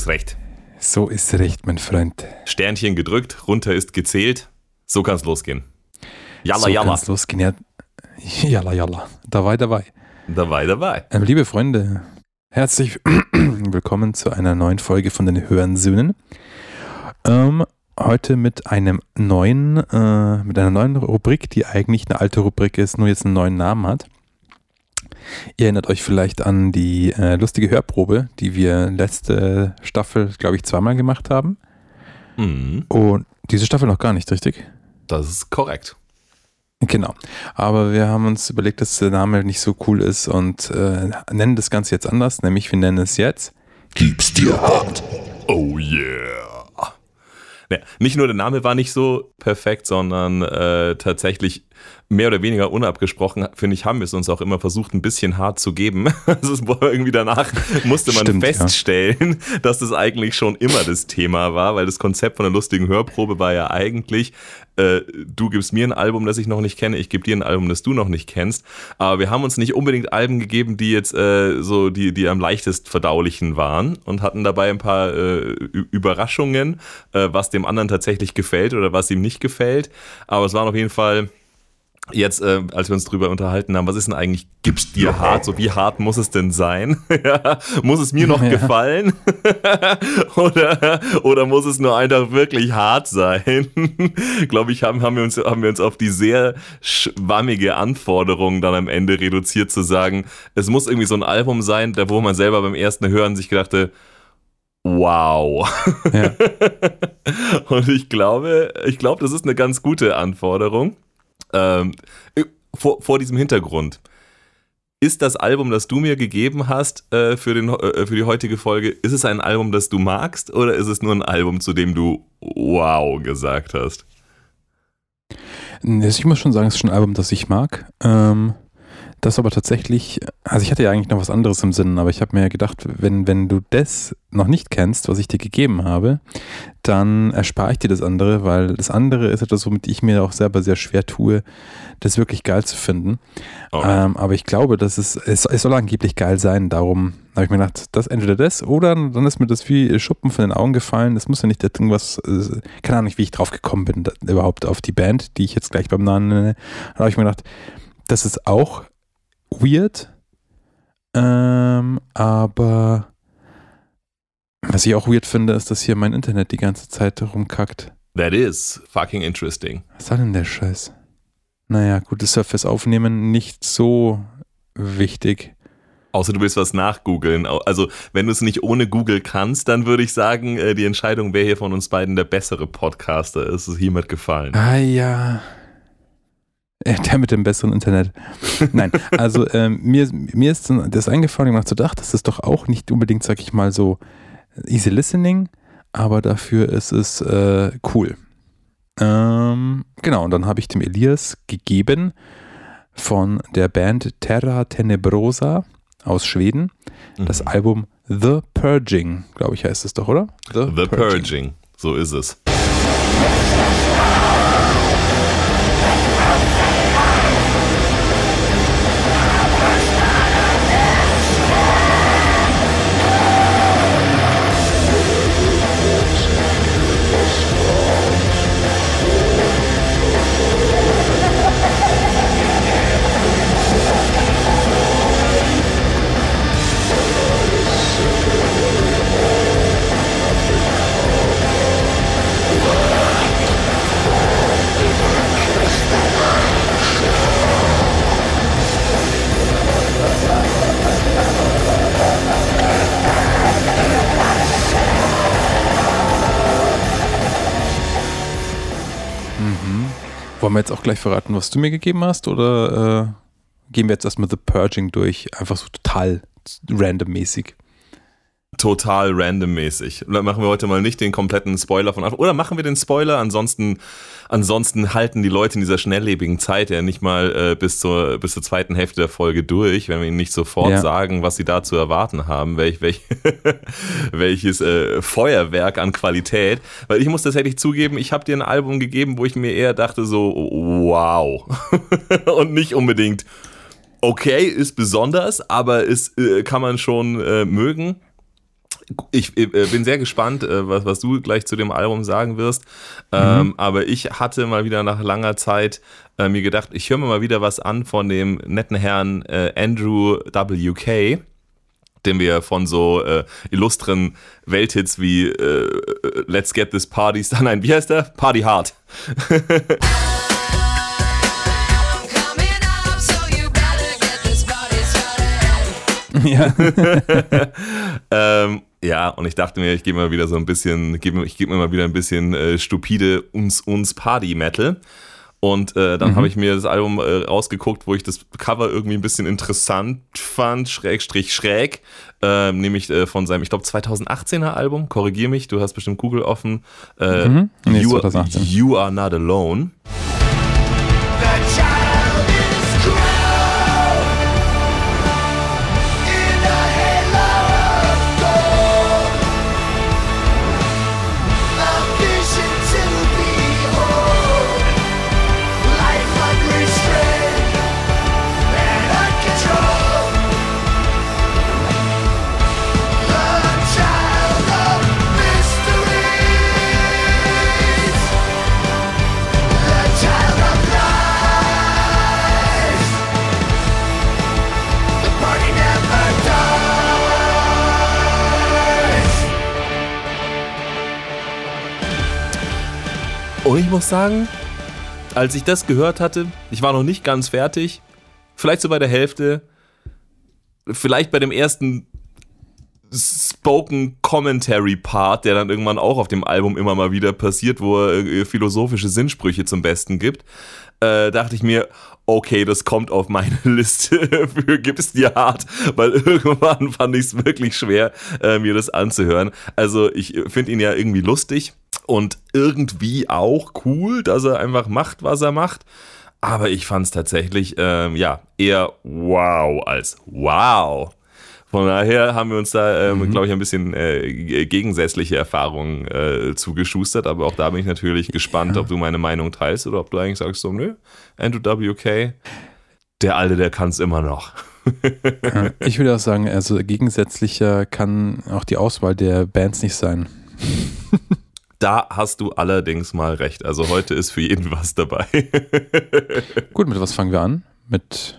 So ist recht. So ist recht, mein Freund. Sternchen gedrückt, runter ist gezählt. So kann's losgehen. Jalla, so jalla. kann's losgehen. Ja, jalla, jalla. Dabei, dabei. Dabei, dabei. Ähm, liebe Freunde, herzlich willkommen zu einer neuen Folge von den Hörensöhnen. Ähm, heute mit einem neuen, äh, mit einer neuen Rubrik, die eigentlich eine alte Rubrik ist, nur jetzt einen neuen Namen hat. Ihr erinnert euch vielleicht an die äh, lustige Hörprobe, die wir letzte Staffel, glaube ich, zweimal gemacht haben. Mhm. Und diese Staffel noch gar nicht, richtig? Das ist korrekt. Genau. Aber wir haben uns überlegt, dass der Name nicht so cool ist und äh, nennen das Ganze jetzt anders, nämlich wir nennen es jetzt Gib's dir hart. Oh yeah. Ja, nicht nur der Name war nicht so perfekt, sondern äh, tatsächlich mehr oder weniger unabgesprochen, finde ich, haben wir es uns auch immer versucht, ein bisschen hart zu geben. Also irgendwie danach musste man Stimmt, feststellen, ja. dass das eigentlich schon immer das Thema war, weil das Konzept von der lustigen Hörprobe war ja eigentlich, äh, du gibst mir ein Album, das ich noch nicht kenne, ich gebe dir ein Album, das du noch nicht kennst. Aber wir haben uns nicht unbedingt Alben gegeben, die jetzt äh, so die, die am leichtest verdaulichen waren und hatten dabei ein paar äh, Überraschungen, äh, was dem anderen tatsächlich gefällt oder was ihm nicht gefällt. Aber es waren auf jeden Fall jetzt, äh, als wir uns drüber unterhalten haben, was ist denn eigentlich, gibt's dir hart? So wie hart muss es denn sein? muss es mir noch ja. gefallen? oder, oder muss es nur einfach wirklich hart sein? Glaube ich, haben, haben, wir uns, haben wir uns auf die sehr schwammige Anforderung dann am Ende reduziert zu sagen, es muss irgendwie so ein Album sein, da wo man selber beim ersten Hören sich gedachte, Wow. Ja. Und ich glaube, ich glaube, das ist eine ganz gute Anforderung. Ähm, äh, vor, vor diesem Hintergrund. Ist das Album, das du mir gegeben hast äh, für, den, äh, für die heutige Folge, ist es ein Album, das du magst oder ist es nur ein Album, zu dem du wow gesagt hast? Ich muss schon sagen, es ist schon ein Album, das ich mag. Ähm, das aber tatsächlich, also ich hatte ja eigentlich noch was anderes im Sinn, aber ich habe mir gedacht, wenn, wenn du das noch nicht kennst, was ich dir gegeben habe, dann erspare ich dir das andere, weil das andere ist etwas, womit ich mir auch selber sehr schwer tue, das wirklich geil zu finden. Oh. Ähm, aber ich glaube, dass es, es, es soll angeblich geil sein, darum habe ich mir gedacht, das entweder das oder dann ist mir das wie Schuppen von den Augen gefallen. Das muss ja nicht irgendwas, äh, keine Ahnung, wie ich drauf gekommen bin, da, überhaupt auf die Band, die ich jetzt gleich beim Namen nenne. Da habe ich mir gedacht, das ist auch weird. Ähm, aber was ich auch weird finde, ist, dass hier mein Internet die ganze Zeit rumkackt. That is fucking interesting. Was soll denn der Scheiß? Naja, gut, das Surface aufnehmen nicht so wichtig. Außer du willst was nachgoogeln. Also, wenn du es nicht ohne Google kannst, dann würde ich sagen, äh, die Entscheidung, wer hier von uns beiden der bessere Podcaster ist, ist hiermit gefallen. Ah ja. Der mit dem besseren Internet. Nein, also ähm, mir, mir ist das eingefallen, ich habe gedacht, das ist doch auch nicht unbedingt, sag ich mal, so easy listening, aber dafür ist es äh, cool. Ähm, genau, und dann habe ich dem Elias gegeben von der Band Terra Tenebrosa aus Schweden mhm. das Album The Purging, glaube ich, heißt es doch, oder? The, The Purging. Purging, so ist es. Wir jetzt auch gleich verraten, was du mir gegeben hast? Oder äh, gehen wir jetzt erstmal The Purging durch? Einfach so total randommäßig total randommäßig. Dann machen wir heute mal nicht den kompletten Spoiler von. Oder machen wir den Spoiler? Ansonsten, ansonsten halten die Leute in dieser schnelllebigen Zeit ja nicht mal äh, bis, zur, bis zur zweiten Hälfte der Folge durch, wenn wir ihnen nicht sofort ja. sagen, was sie da zu erwarten haben, welch, welch, welches äh, Feuerwerk an Qualität. Weil ich muss tatsächlich zugeben, ich habe dir ein Album gegeben, wo ich mir eher dachte so, wow. Und nicht unbedingt okay, ist besonders, aber ist, äh, kann man schon äh, mögen ich äh, bin sehr gespannt, äh, was, was du gleich zu dem Album sagen wirst. Ähm, mhm. Aber ich hatte mal wieder nach langer Zeit äh, mir gedacht, ich höre mir mal wieder was an von dem netten Herrn äh, Andrew W.K., den wir von so äh, illustren Welthits wie äh, Let's Get This Party, nein, wie heißt der? Party Hard. Ja. ähm, ja, und ich dachte mir, ich gebe mal wieder so ein bisschen, ich gebe mir mal wieder ein bisschen äh, stupide uns uns Party Metal. Und äh, dann mhm. habe ich mir das Album äh, rausgeguckt, wo ich das Cover irgendwie ein bisschen interessant fand, schrägstrich schräg, äh, nämlich äh, von seinem, ich glaube 2018er Album. Korrigier mich, du hast bestimmt Google offen. Äh, mhm. Nee, you, you Are Not Alone. Und ich muss sagen, als ich das gehört hatte, ich war noch nicht ganz fertig, vielleicht so bei der Hälfte, vielleicht bei dem ersten Spoken Commentary Part, der dann irgendwann auch auf dem Album immer mal wieder passiert, wo er äh, philosophische Sinnsprüche zum Besten gibt, äh, dachte ich mir, okay, das kommt auf meine Liste für Gib es dir hart, weil irgendwann fand ich es wirklich schwer, äh, mir das anzuhören. Also ich finde ihn ja irgendwie lustig und irgendwie auch cool, dass er einfach macht, was er macht. Aber ich fand es tatsächlich, ähm, ja, eher wow als wow. Von daher haben wir uns da, ähm, mhm. glaube ich, ein bisschen äh, gegensätzliche Erfahrungen äh, zugeschustert. Aber auch da bin ich natürlich gespannt, ja. ob du meine Meinung teilst oder ob du eigentlich sagst, so, nö, Andrew WK, der Alte, der kann es immer noch. ich würde auch sagen, also gegensätzlicher kann auch die Auswahl der Bands nicht sein. Da hast du allerdings mal recht. Also heute ist für jeden was dabei. Gut, mit was fangen wir an? Mit,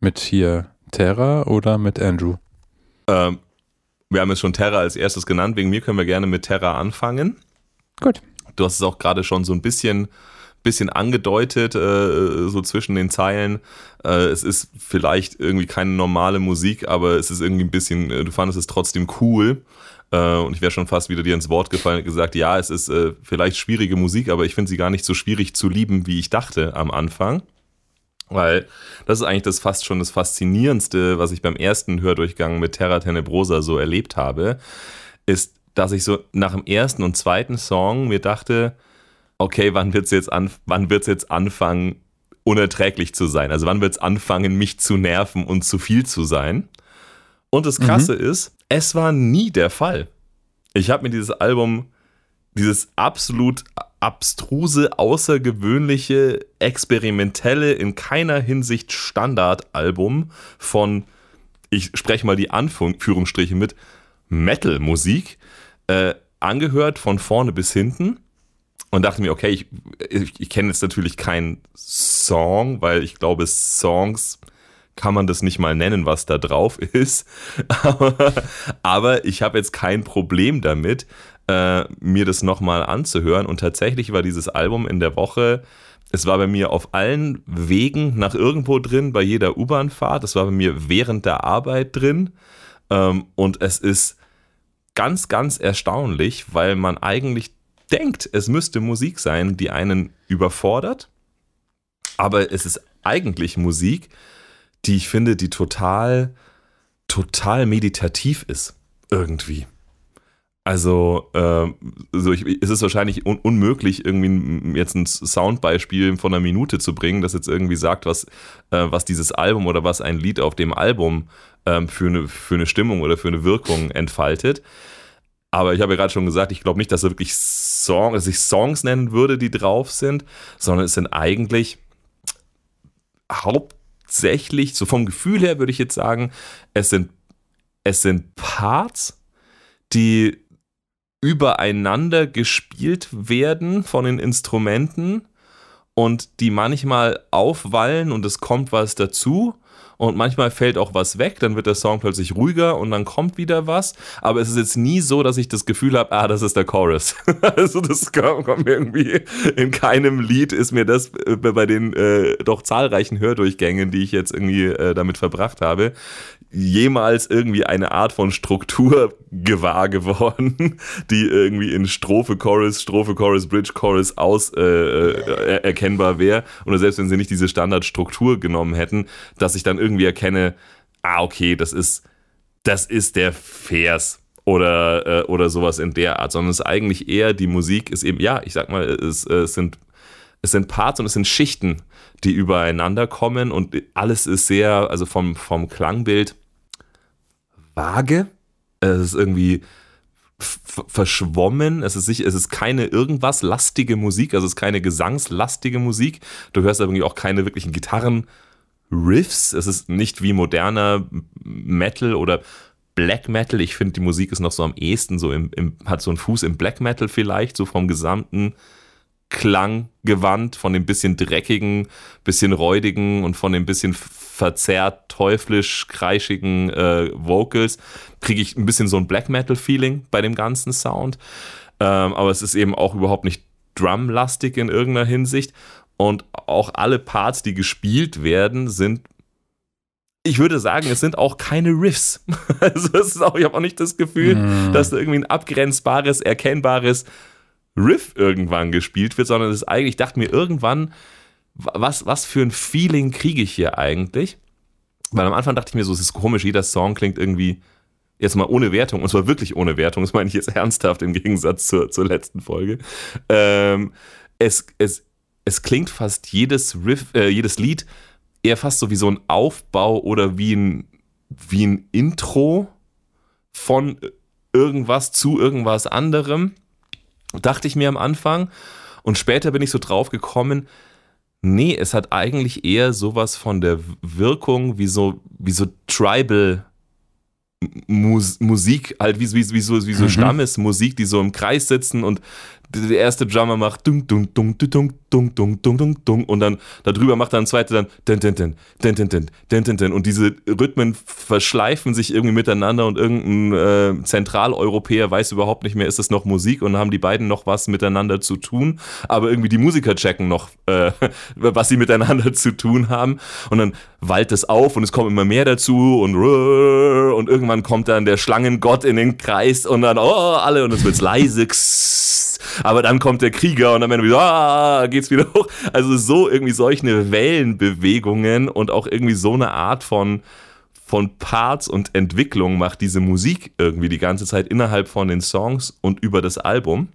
mit hier Terra oder mit Andrew? Ähm, wir haben jetzt schon Terra als erstes genannt. Wegen mir können wir gerne mit Terra anfangen. Gut. Du hast es auch gerade schon so ein bisschen, bisschen angedeutet, äh, so zwischen den Zeilen. Äh, es ist vielleicht irgendwie keine normale Musik, aber es ist irgendwie ein bisschen, äh, du fandest es trotzdem cool. Äh, und ich wäre schon fast wieder dir ins Wort gefallen und gesagt, ja, es ist äh, vielleicht schwierige Musik, aber ich finde sie gar nicht so schwierig zu lieben, wie ich dachte am Anfang. Weil das ist eigentlich das fast schon das Faszinierendste, was ich beim ersten Hördurchgang mit Terra Tenebrosa so erlebt habe, ist, dass ich so nach dem ersten und zweiten Song mir dachte, okay, wann wird es jetzt, an, jetzt anfangen, unerträglich zu sein? Also wann wird es anfangen, mich zu nerven und zu viel zu sein? Und das Krasse mhm. ist, es war nie der Fall. Ich habe mir dieses Album, dieses absolut abstruse, außergewöhnliche, experimentelle, in keiner Hinsicht Standardalbum von, ich spreche mal die Anführungsstriche mit, Metal-Musik, äh, angehört von vorne bis hinten und dachte mir, okay, ich, ich, ich kenne jetzt natürlich keinen Song, weil ich glaube, Songs kann man das nicht mal nennen, was da drauf ist. aber, aber ich habe jetzt kein Problem damit, äh, mir das nochmal anzuhören. Und tatsächlich war dieses Album in der Woche, es war bei mir auf allen Wegen nach irgendwo drin, bei jeder U-Bahn-Fahrt, es war bei mir während der Arbeit drin. Ähm, und es ist ganz, ganz erstaunlich, weil man eigentlich denkt, es müsste Musik sein, die einen überfordert. Aber es ist eigentlich Musik, die ich finde, die total, total meditativ ist. Irgendwie. Also, äh, so ich, es ist wahrscheinlich un unmöglich, irgendwie jetzt ein Soundbeispiel von einer Minute zu bringen, das jetzt irgendwie sagt, was, äh, was dieses Album oder was ein Lied auf dem Album ähm, für, eine, für eine Stimmung oder für eine Wirkung entfaltet. Aber ich habe ja gerade schon gesagt, ich glaube nicht, dass er wirklich Song, dass ich Songs nennen würde, die drauf sind, sondern es sind eigentlich Haupt tatsächlich, so vom Gefühl her würde ich jetzt sagen, es sind, es sind Parts, die übereinander gespielt werden von den Instrumenten und die manchmal aufwallen und es kommt was dazu und manchmal fällt auch was weg, dann wird der Song plötzlich ruhiger und dann kommt wieder was. Aber es ist jetzt nie so, dass ich das Gefühl habe, ah, das ist der Chorus. also das kommt mir irgendwie in keinem Lied ist mir das äh, bei den äh, doch zahlreichen Hördurchgängen, die ich jetzt irgendwie äh, damit verbracht habe, jemals irgendwie eine Art von Struktur gewahr geworden, die irgendwie in Strophe, Chorus, Strophe, Chorus, Bridge, Chorus aus äh, äh, erkennbar wäre. Oder selbst wenn sie nicht diese Standardstruktur genommen hätten, dass ich dann irgendwie erkenne, ah, okay, das ist, das ist der Vers oder, äh, oder sowas in der Art, sondern es ist eigentlich eher die Musik ist eben, ja, ich sag mal, es, es sind es sind Parts und es sind Schichten, die übereinander kommen und alles ist sehr, also vom, vom Klangbild vage. Es ist irgendwie verschwommen. Es ist, sicher, es ist keine irgendwas lastige Musik, also es ist keine gesangslastige Musik. Du hörst irgendwie auch keine wirklichen Gitarren-Riffs. Es ist nicht wie moderner Metal oder Black Metal. Ich finde, die Musik ist noch so am ehesten so im, im, hat so einen Fuß im Black Metal vielleicht, so vom gesamten Klanggewand, von dem bisschen dreckigen, bisschen räudigen und von dem bisschen verzerrt, teuflisch, kreischigen äh, Vocals, kriege ich ein bisschen so ein Black Metal-Feeling bei dem ganzen Sound. Ähm, aber es ist eben auch überhaupt nicht drumlastig in irgendeiner Hinsicht. Und auch alle Parts, die gespielt werden, sind ich würde sagen, es sind auch keine Riffs. Also es ist auch, ich habe auch nicht das Gefühl, mm. dass da irgendwie ein abgrenzbares, erkennbares Riff irgendwann gespielt wird, sondern es ist eigentlich, ich dachte mir irgendwann, was, was für ein Feeling kriege ich hier eigentlich? Weil am Anfang dachte ich mir so, es ist komisch, jeder Song klingt irgendwie jetzt mal ohne Wertung, und zwar wirklich ohne Wertung, das meine ich jetzt ernsthaft im Gegensatz zur, zur letzten Folge. Ähm, es, es, es klingt fast jedes Riff, äh, jedes Lied eher fast so wie so ein Aufbau oder wie ein, wie ein Intro von irgendwas zu irgendwas anderem. Dachte ich mir am Anfang. Und später bin ich so drauf gekommen, Nee, es hat eigentlich eher sowas von der Wirkung wie so, wie so Tribal Mus Musik, halt wie, wie, wie so, wie so mhm. Stammesmusik, die so im Kreis sitzen und der erste Drummer macht dung, dung, dung, dung, dung, dung, dung, dung, dung und dann darüber macht er ein zweiter dann den, den, den, den, den, den, den, den, den und diese Rhythmen verschleifen sich irgendwie miteinander und irgendein äh, Zentraleuropäer weiß überhaupt nicht mehr, ist das noch Musik und haben die beiden noch was miteinander zu tun, aber irgendwie die Musiker checken noch, äh, was sie miteinander zu tun haben und dann wallt es auf und es kommt immer mehr dazu und und irgendwann kommt dann der Schlangengott in den Kreis und dann oh alle und es wird leise aber dann kommt der Krieger und dann wieder, ah, geht's wieder hoch. Also so irgendwie solche Wellenbewegungen und auch irgendwie so eine Art von von Parts und Entwicklung macht diese Musik irgendwie die ganze Zeit innerhalb von den Songs und über das Album.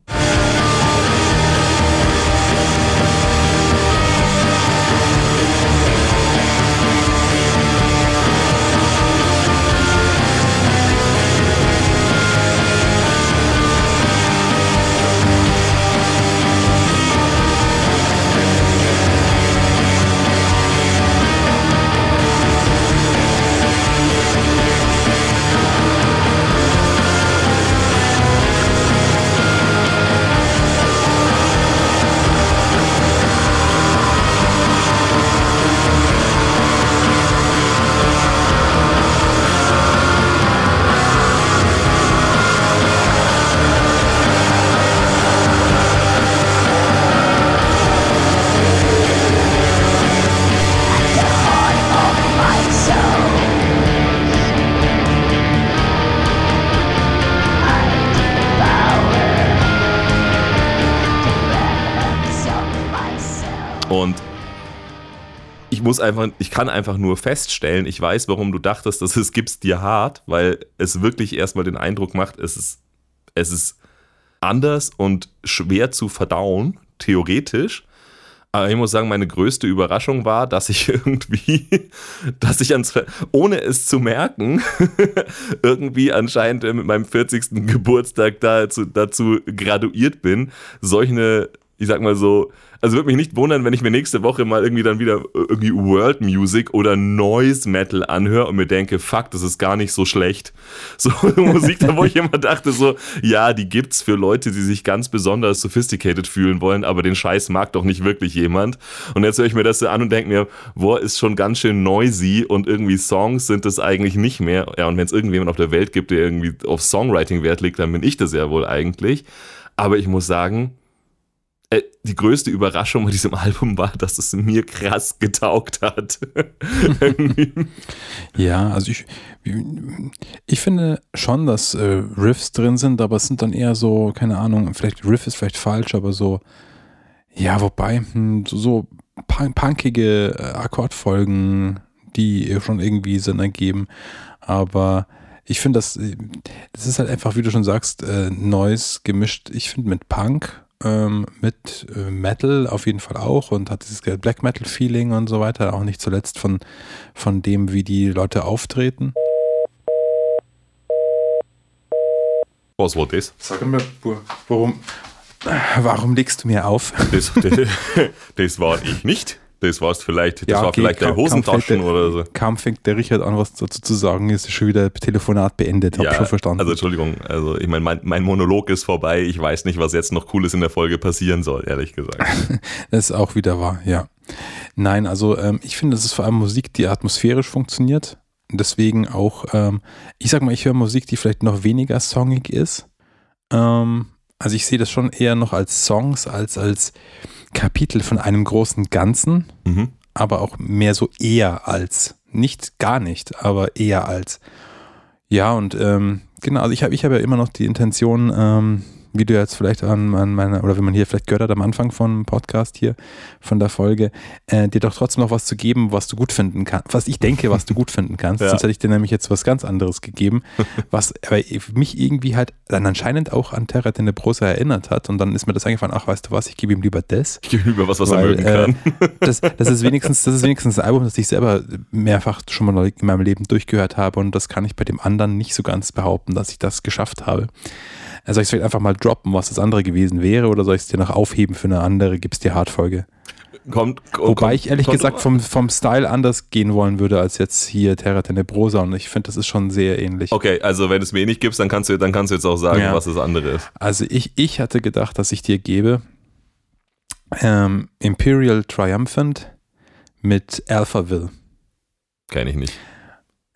Muss einfach, ich kann einfach nur feststellen, ich weiß, warum du dachtest, dass es gibt's dir hart, weil es wirklich erstmal den Eindruck macht, es ist, es ist anders und schwer zu verdauen, theoretisch. Aber ich muss sagen, meine größte Überraschung war, dass ich irgendwie, dass ich ans, ohne es zu merken, irgendwie anscheinend mit meinem 40. Geburtstag dazu, dazu graduiert bin, solche ich sag mal so, also würde mich nicht wundern, wenn ich mir nächste Woche mal irgendwie dann wieder irgendwie World Music oder Noise Metal anhöre und mir denke, fuck, das ist gar nicht so schlecht. So Musik, da wo ich immer dachte so, ja, die gibt's für Leute, die sich ganz besonders sophisticated fühlen wollen, aber den Scheiß mag doch nicht wirklich jemand. Und jetzt höre ich mir das so an und denke mir, boah, ist schon ganz schön noisy und irgendwie Songs sind es eigentlich nicht mehr. Ja, und wenn es irgendjemand auf der Welt gibt, der irgendwie auf Songwriting Wert legt, dann bin ich das ja wohl eigentlich. Aber ich muss sagen, äh, die größte Überraschung bei diesem Album war, dass es mir krass getaugt hat. ja, also ich, ich finde schon, dass äh, Riffs drin sind, aber es sind dann eher so, keine Ahnung, vielleicht Riff ist vielleicht falsch, aber so, ja, wobei, hm, so, so punkige äh, Akkordfolgen, die schon irgendwie Sinn ergeben, aber ich finde, das, das ist halt einfach, wie du schon sagst, äh, Noise gemischt, ich finde mit Punk ähm, mit äh, Metal auf jeden Fall auch und hat dieses Black Metal Feeling und so weiter, auch nicht zuletzt von, von dem, wie die Leute auftreten. Was war das? Sag mir, warum, warum legst du mir auf? Das, das, das war ich nicht. Das war's vielleicht, das ja, war vielleicht kaum, Hosentaschen der, oder so. Kaum fängt der Richard an, was dazu zu sagen, ist schon wieder Telefonat beendet. Hab ja, schon verstanden. Also Entschuldigung, also ich meine, mein, mein, Monolog ist vorbei. Ich weiß nicht, was jetzt noch Cooles in der Folge passieren soll, ehrlich gesagt. das ist auch wieder wahr, ja. Nein, also ähm, ich finde, das ist vor allem Musik, die atmosphärisch funktioniert. Deswegen auch, ähm, ich sag mal, ich höre Musik, die vielleicht noch weniger songig ist. Ähm, also ich sehe das schon eher noch als Songs, als als Kapitel von einem großen Ganzen, mhm. aber auch mehr so eher als. Nicht gar nicht, aber eher als. Ja, und ähm, genau, also ich habe ich hab ja immer noch die Intention, ähm, wie du jetzt vielleicht an, an meiner, oder wenn man hier vielleicht gehört hat am Anfang vom Podcast hier, von der Folge, äh, dir doch trotzdem noch was zu geben, was du gut finden kannst, was ich denke, was du gut finden kannst. ja. Sonst hätte ich dir nämlich jetzt was ganz anderes gegeben, was aber mich irgendwie halt dann anscheinend auch an Terra Tenebrosa erinnert hat und dann ist mir das eingefallen, ach, weißt du was, ich gebe ihm lieber das. Ich gebe ihm lieber was, was weil, er mögen kann. Äh, das, das, ist wenigstens, das ist wenigstens ein Album, das ich selber mehrfach schon mal in meinem Leben durchgehört habe und das kann ich bei dem anderen nicht so ganz behaupten, dass ich das geschafft habe. Soll ich es vielleicht einfach mal droppen, was das andere gewesen wäre, oder soll ich es dir noch aufheben für eine andere? Gibt es die Hardfolge? Kommt, kommt, Wobei ich ehrlich kommt, gesagt vom, vom Style anders gehen wollen würde als jetzt hier Terra Tenebrosa und ich finde, das ist schon sehr ähnlich. Okay, also wenn du es mir nicht gibst, dann kannst du, dann kannst du jetzt auch sagen, ja. was das andere ist. Also ich, ich hatte gedacht, dass ich dir gebe ähm, Imperial Triumphant mit Alphaville. Kenne ich nicht.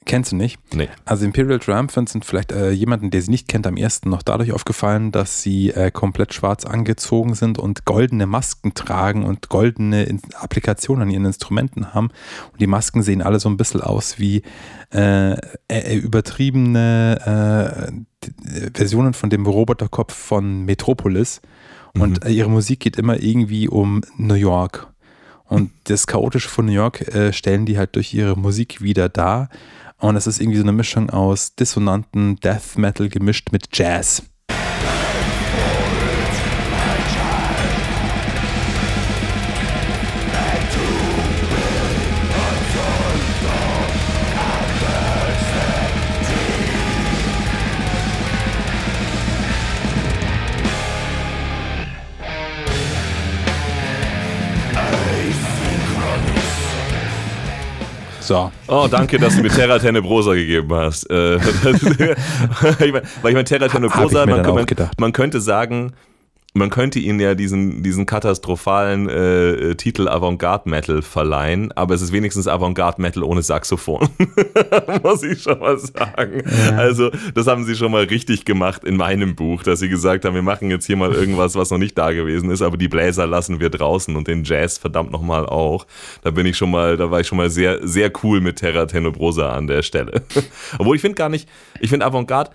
Kennst du nicht? Nee. Also Imperial Triumphant sind vielleicht äh, jemanden, der sie nicht kennt, am ersten noch dadurch aufgefallen, dass sie äh, komplett schwarz angezogen sind und goldene Masken tragen und goldene In Applikationen an ihren Instrumenten haben. Und die Masken sehen alle so ein bisschen aus wie äh, äh übertriebene äh, Versionen von dem Roboterkopf von Metropolis. Und mhm. Äh, ihre Musik geht immer irgendwie um New York. Und das Chaotische von New York stellen die halt durch ihre Musik wieder dar. Und es ist irgendwie so eine Mischung aus dissonanten Death Metal gemischt mit Jazz. So. Oh, danke, dass du mir Terra Tenebrosa gegeben hast. Äh, weil ich meine, Terra Tenebrosa, man, man, man könnte sagen, man könnte ihnen ja diesen, diesen katastrophalen äh, äh, Titel Avantgarde Metal verleihen, aber es ist wenigstens Avantgarde Metal ohne Saxophon. Muss ich schon mal sagen. Ja. Also, das haben sie schon mal richtig gemacht in meinem Buch, dass sie gesagt haben, wir machen jetzt hier mal irgendwas, was noch nicht da gewesen ist, aber die Bläser lassen wir draußen und den Jazz verdammt nochmal auch. Da bin ich schon mal, da war ich schon mal sehr, sehr cool mit Terra Tenebrosa an der Stelle. Obwohl ich finde gar nicht, ich finde Avantgarde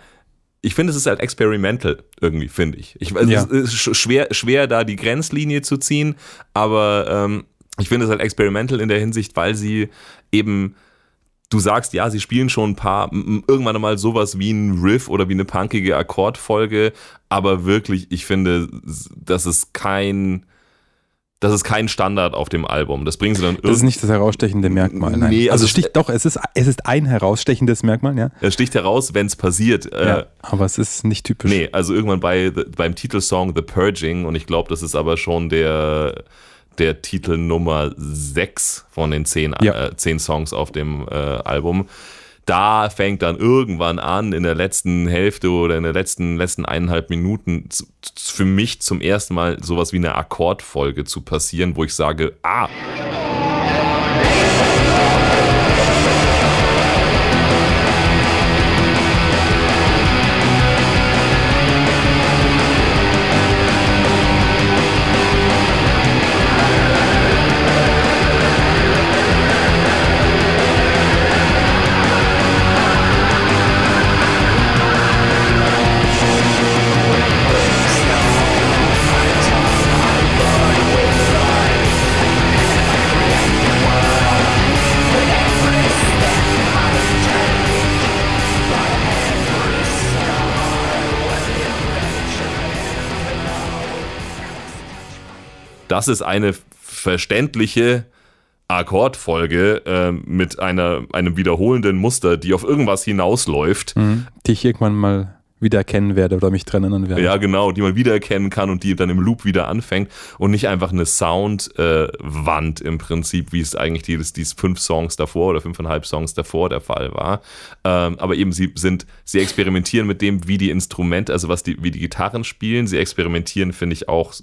ich finde, es ist halt experimental irgendwie, finde ich. ich also ja. Es ist schwer, schwer, da die Grenzlinie zu ziehen, aber ähm, ich finde es halt experimental in der Hinsicht, weil sie eben du sagst, ja, sie spielen schon ein paar, irgendwann mal sowas wie ein Riff oder wie eine punkige Akkordfolge, aber wirklich, ich finde, das ist kein, das ist kein Standard auf dem Album. Das bringen sie dann Das ist nicht das herausstechende Merkmal. Nein. Nee, also, also sticht doch, es ist, es ist ein herausstechendes Merkmal, ja. Es sticht heraus, wenn es passiert. Äh, ja. Aber es ist nicht typisch. Nee, also irgendwann bei, beim Titelsong The Purging und ich glaube, das ist aber schon der, der Titel Nummer 6 von den 10 Ja. äh, 10 Songs auf dem äh, Album. Da fängt dann irgendwann an, in der letzten Hälfte oder in der letzten, letzten eineinhalb Minuten für mich zum ersten Mal sowas wie eine Akkordfolge zu passieren, wo ich sage, ah, das ist eine verständliche Akkordfolge äh, mit einer, einem wiederholenden Muster, die auf irgendwas hinausläuft. Mhm. Die ich irgendwann mal wieder erkennen werde oder mich dran erinnern werde. Ja, genau, die man wiedererkennen kann und die dann im Loop wieder anfängt und nicht einfach eine Soundwand im Prinzip, wie es eigentlich die, die fünf Songs davor oder fünfeinhalb Songs davor der Fall war. Ähm, aber eben sie sind, sie experimentieren mit dem, wie die Instrumente, also was die, wie die Gitarren spielen. Sie experimentieren, finde ich, auch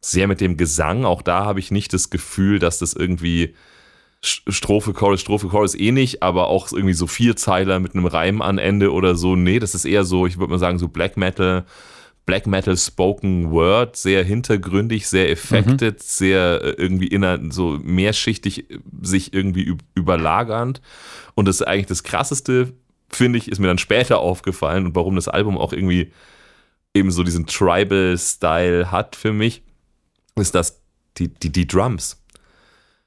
sehr mit dem Gesang. Auch da habe ich nicht das Gefühl, dass das irgendwie Strophe, Chorus, Strophe, Chorus eh nicht, aber auch irgendwie so Vierzeiler mit einem Reim an Ende oder so. Nee, das ist eher so, ich würde mal sagen, so Black Metal, Black Metal Spoken Word, sehr hintergründig, sehr effektet, sehr äh, irgendwie inner, so mehrschichtig äh, sich irgendwie üb- überlagernd. Und das ist eigentlich das krasseste, finde ich, ist mir dann später aufgefallen und warum das Album auch irgendwie eben so diesen Tribal-Style hat für mich, ist, dass die, die, die Drums.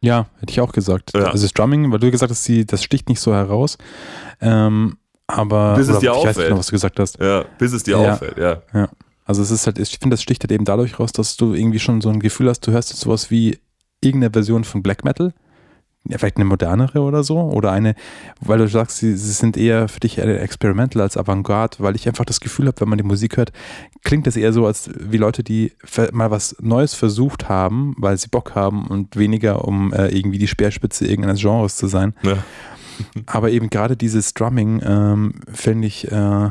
Ja, hätte ich auch gesagt. Ja. Also das Drumming, weil du gesagt hast, das sticht nicht so heraus. Ähm, aber Bis es dir ich weiß nicht auffällt. genau, was du gesagt hast. Ja, bis es dir Ja. auffällt, ja. Ja. Also es ist halt, ich finde, das sticht halt eben dadurch raus, dass du irgendwie schon so ein Gefühl hast, du hörst jetzt sowas wie irgendeine Version von Black Metal. Ja, vielleicht eine modernere oder so. Oder eine, weil du sagst, sie, sie sind eher für dich experimental als Avantgarde, weil ich einfach das Gefühl habe, wenn man die Musik hört, klingt das eher so, als wie Leute, die mal was Neues versucht haben, weil sie Bock haben und weniger, um äh, irgendwie die Speerspitze irgendeines Genres zu sein. ja. Aber eben gerade dieses Drumming ähm, finde ich, äh,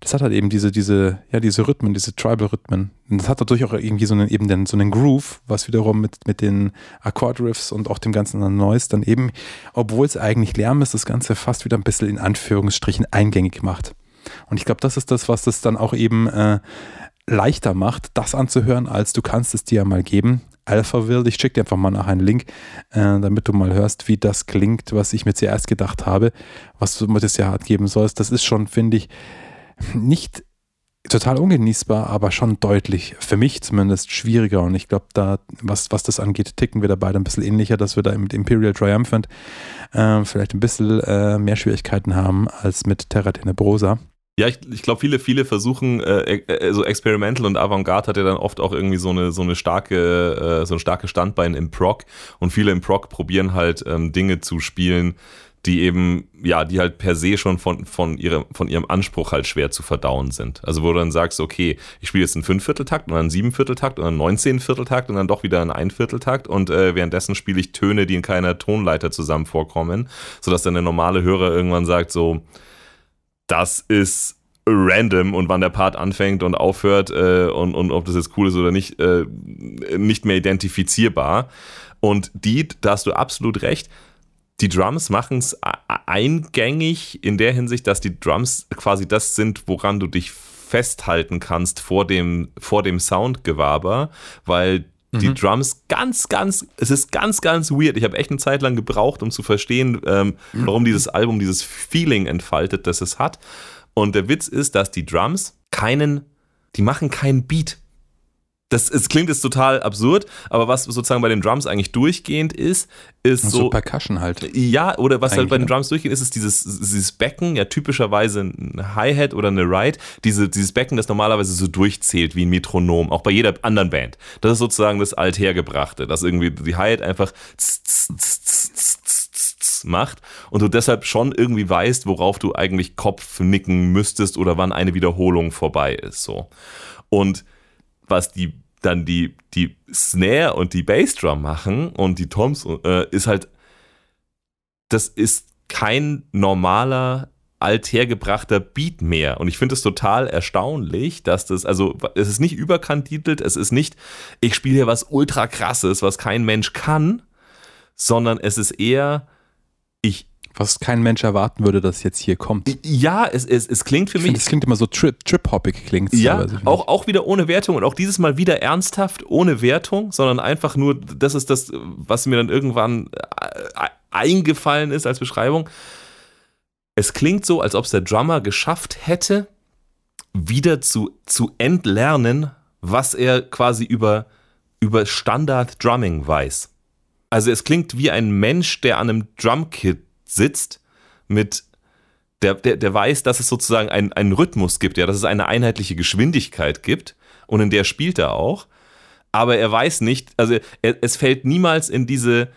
das hat halt eben diese, diese, ja, diese Rhythmen, diese Tribal-Rhythmen. Und das hat natürlich auch irgendwie so einen, eben den, so einen Groove, was wiederum mit, mit den Akkordriffs und auch dem ganzen Noise dann eben, obwohl es eigentlich Lärm ist, das Ganze fast wieder ein bisschen in Anführungsstrichen eingängig macht. Und ich glaube, das ist das, was das dann auch eben äh, leichter macht, das anzuhören, als du kannst es dir ja mal geben. Alphaville, ich schicke dir einfach mal nach einen Link, äh, damit du mal hörst, wie das klingt, was ich mir zuerst gedacht habe, was du mir das ja geben sollst. Das ist schon, finde ich, nicht total ungenießbar, aber schon deutlich, für mich zumindest, schwieriger. Und ich glaube, da, was, was das angeht, ticken wir da beide ein bisschen ähnlicher, dass wir da mit Imperial Triumphant äh, vielleicht ein bisschen äh, mehr Schwierigkeiten haben als mit Terra Tenebrosa. Ja, ich, ich glaube, viele, viele versuchen, äh, äh, so Experimental und Avantgarde hat ja dann oft auch irgendwie so eine, so eine starke, äh, so ein starkes Standbein im Prog und viele im Prog probieren halt ähm, Dinge zu spielen, die eben, ja, die halt per se schon von, von, ihrem, von ihrem Anspruch halt schwer zu verdauen sind. Also wo du dann sagst, okay, ich spiele jetzt einen Fünfvierteltakt und einen Siebenvierteltakt und einen Neunzehnvierteltakt und dann doch wieder einen Einvierteltakt und äh, währenddessen spiele ich Töne, die in keiner Tonleiter zusammen vorkommen, sodass dann der normale Hörer irgendwann sagt so, das ist random und wann der Part anfängt und aufhört äh, und, und ob das jetzt cool ist oder nicht, äh, nicht mehr identifizierbar. Und die, da hast du absolut recht, die Drums machen es eingängig in der Hinsicht, dass die Drums quasi das sind, woran du dich festhalten kannst vor dem, vor dem Soundgewaber, weil die Drums ganz, ganz, es ist ganz, ganz weird. Ich habe echt eine Zeit lang gebraucht, um zu verstehen, ähm, warum dieses Album dieses Feeling entfaltet, das es hat. Und der Witz ist, dass die Drums keinen, die machen keinen Beat. Das es klingt jetzt total absurd, aber was sozusagen bei den Drums eigentlich durchgehend ist, ist Also so. Percussion halt. Ja, oder was halt Eigentlich, bei den? Drums durchgeht, ist, ist dieses, dieses Becken, ja typischerweise ein Hi-Hat oder eine Ride, diese, dieses Becken, das normalerweise so durchzählt wie ein Metronom, auch bei jeder anderen Band. Das ist sozusagen das Althergebrachte, dass irgendwie die Hi-Hat einfach tss, tss, tss macht und du deshalb schon irgendwie weißt, worauf du eigentlich Kopf nicken müsstest oder wann eine Wiederholung vorbei ist, so. Und was die dann die, die Snare und die Bassdrum machen und die Toms äh, ist halt, das ist kein normaler althergebrachter Beat mehr. Und ich finde es total erstaunlich, dass das, also es ist nicht überkandidelt, es ist nicht, ich spiele hier was ultra krasses, was kein Mensch kann, sondern es ist eher, Was kein Mensch erwarten würde, dass jetzt hier kommt. ja, es, es, es klingt für Ich mich finde, das klingt immer so trip, trip-hoppig klingt Ja, auch, auch wieder ohne Wertung und auch dieses Mal wieder ernsthaft, ohne Wertung, sondern einfach nur, das ist das, was mir dann irgendwann äh, eingefallen ist als Beschreibung. Es klingt so, als ob es der Drummer geschafft hätte, wieder zu, zu entlernen, was er quasi über, über Standard Drumming weiß. Also es klingt wie ein Mensch, der an einem Drumkit sitzt mit der, der, der weiß, dass es sozusagen einen, einen Rhythmus gibt, ja, dass es eine einheitliche Geschwindigkeit gibt und in der spielt er auch. Aber er weiß nicht, also er, es fällt niemals in diese,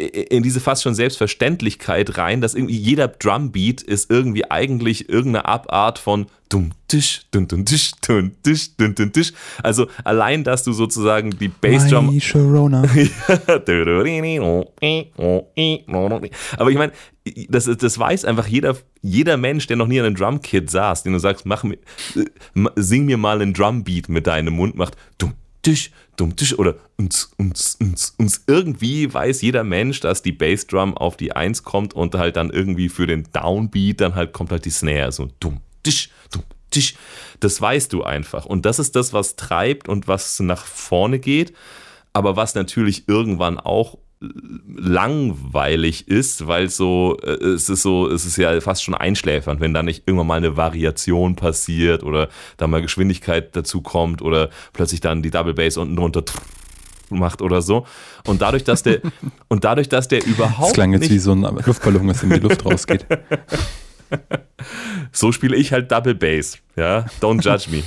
in diese fast schon Selbstverständlichkeit rein, dass irgendwie jeder Drumbeat ist irgendwie eigentlich irgendeine Abart von dum tisch, dun dun tisch, dun tisch, dun dun tisch. Also allein, dass du sozusagen die Bassdrum Sharona. aber ich meine, das, das weiß einfach jeder, jeder Mensch, der noch nie an einem Drumkit saß, den du sagst, mach mir, äh, sing mir mal einen Drumbeat mit deinem Mund, macht dumm, tisch, dumm, tisch oder uns, uns, uns, uns. Irgendwie weiß jeder Mensch, dass die Bassdrum auf die Eins kommt und halt dann irgendwie für den Downbeat dann halt kommt halt die Snare, so dumm, tisch, dumm, tisch. Das weißt du einfach. Und das ist das, was treibt und was nach vorne geht aber was natürlich irgendwann auch langweilig ist, weil so äh, es ist so es ist ja fast schon einschläfernd, wenn da nicht irgendwann mal eine Variation passiert oder da mal Geschwindigkeit dazu kommt oder plötzlich dann die Double Bass unten drunter macht oder so und dadurch dass der und dadurch dass der überhaupt Das klang jetzt nicht wie so ein Luftballon, was in die Luft rausgeht. so spiele ich halt Double Bass, ja, don't judge me.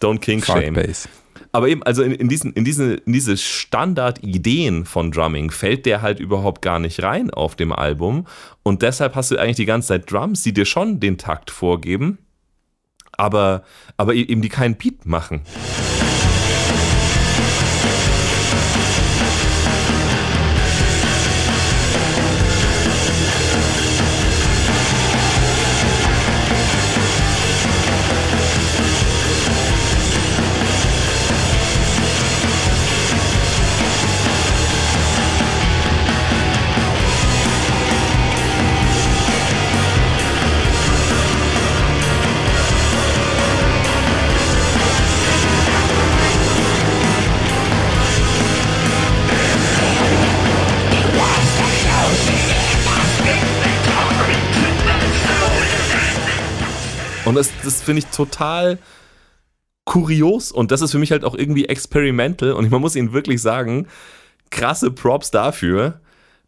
Don't king shame. Bass. Aber eben, also in, in, diesen, in, diese, in diese Standardideen von Drumming fällt der halt überhaupt gar nicht rein auf dem Album. Und deshalb hast du eigentlich die ganze Zeit Drums, die dir schon den Takt vorgeben, aber, aber eben die keinen Beat machen. Und das, das finde ich total kurios und das ist für mich halt auch irgendwie experimental und man muss ihnen wirklich sagen, krasse Props dafür,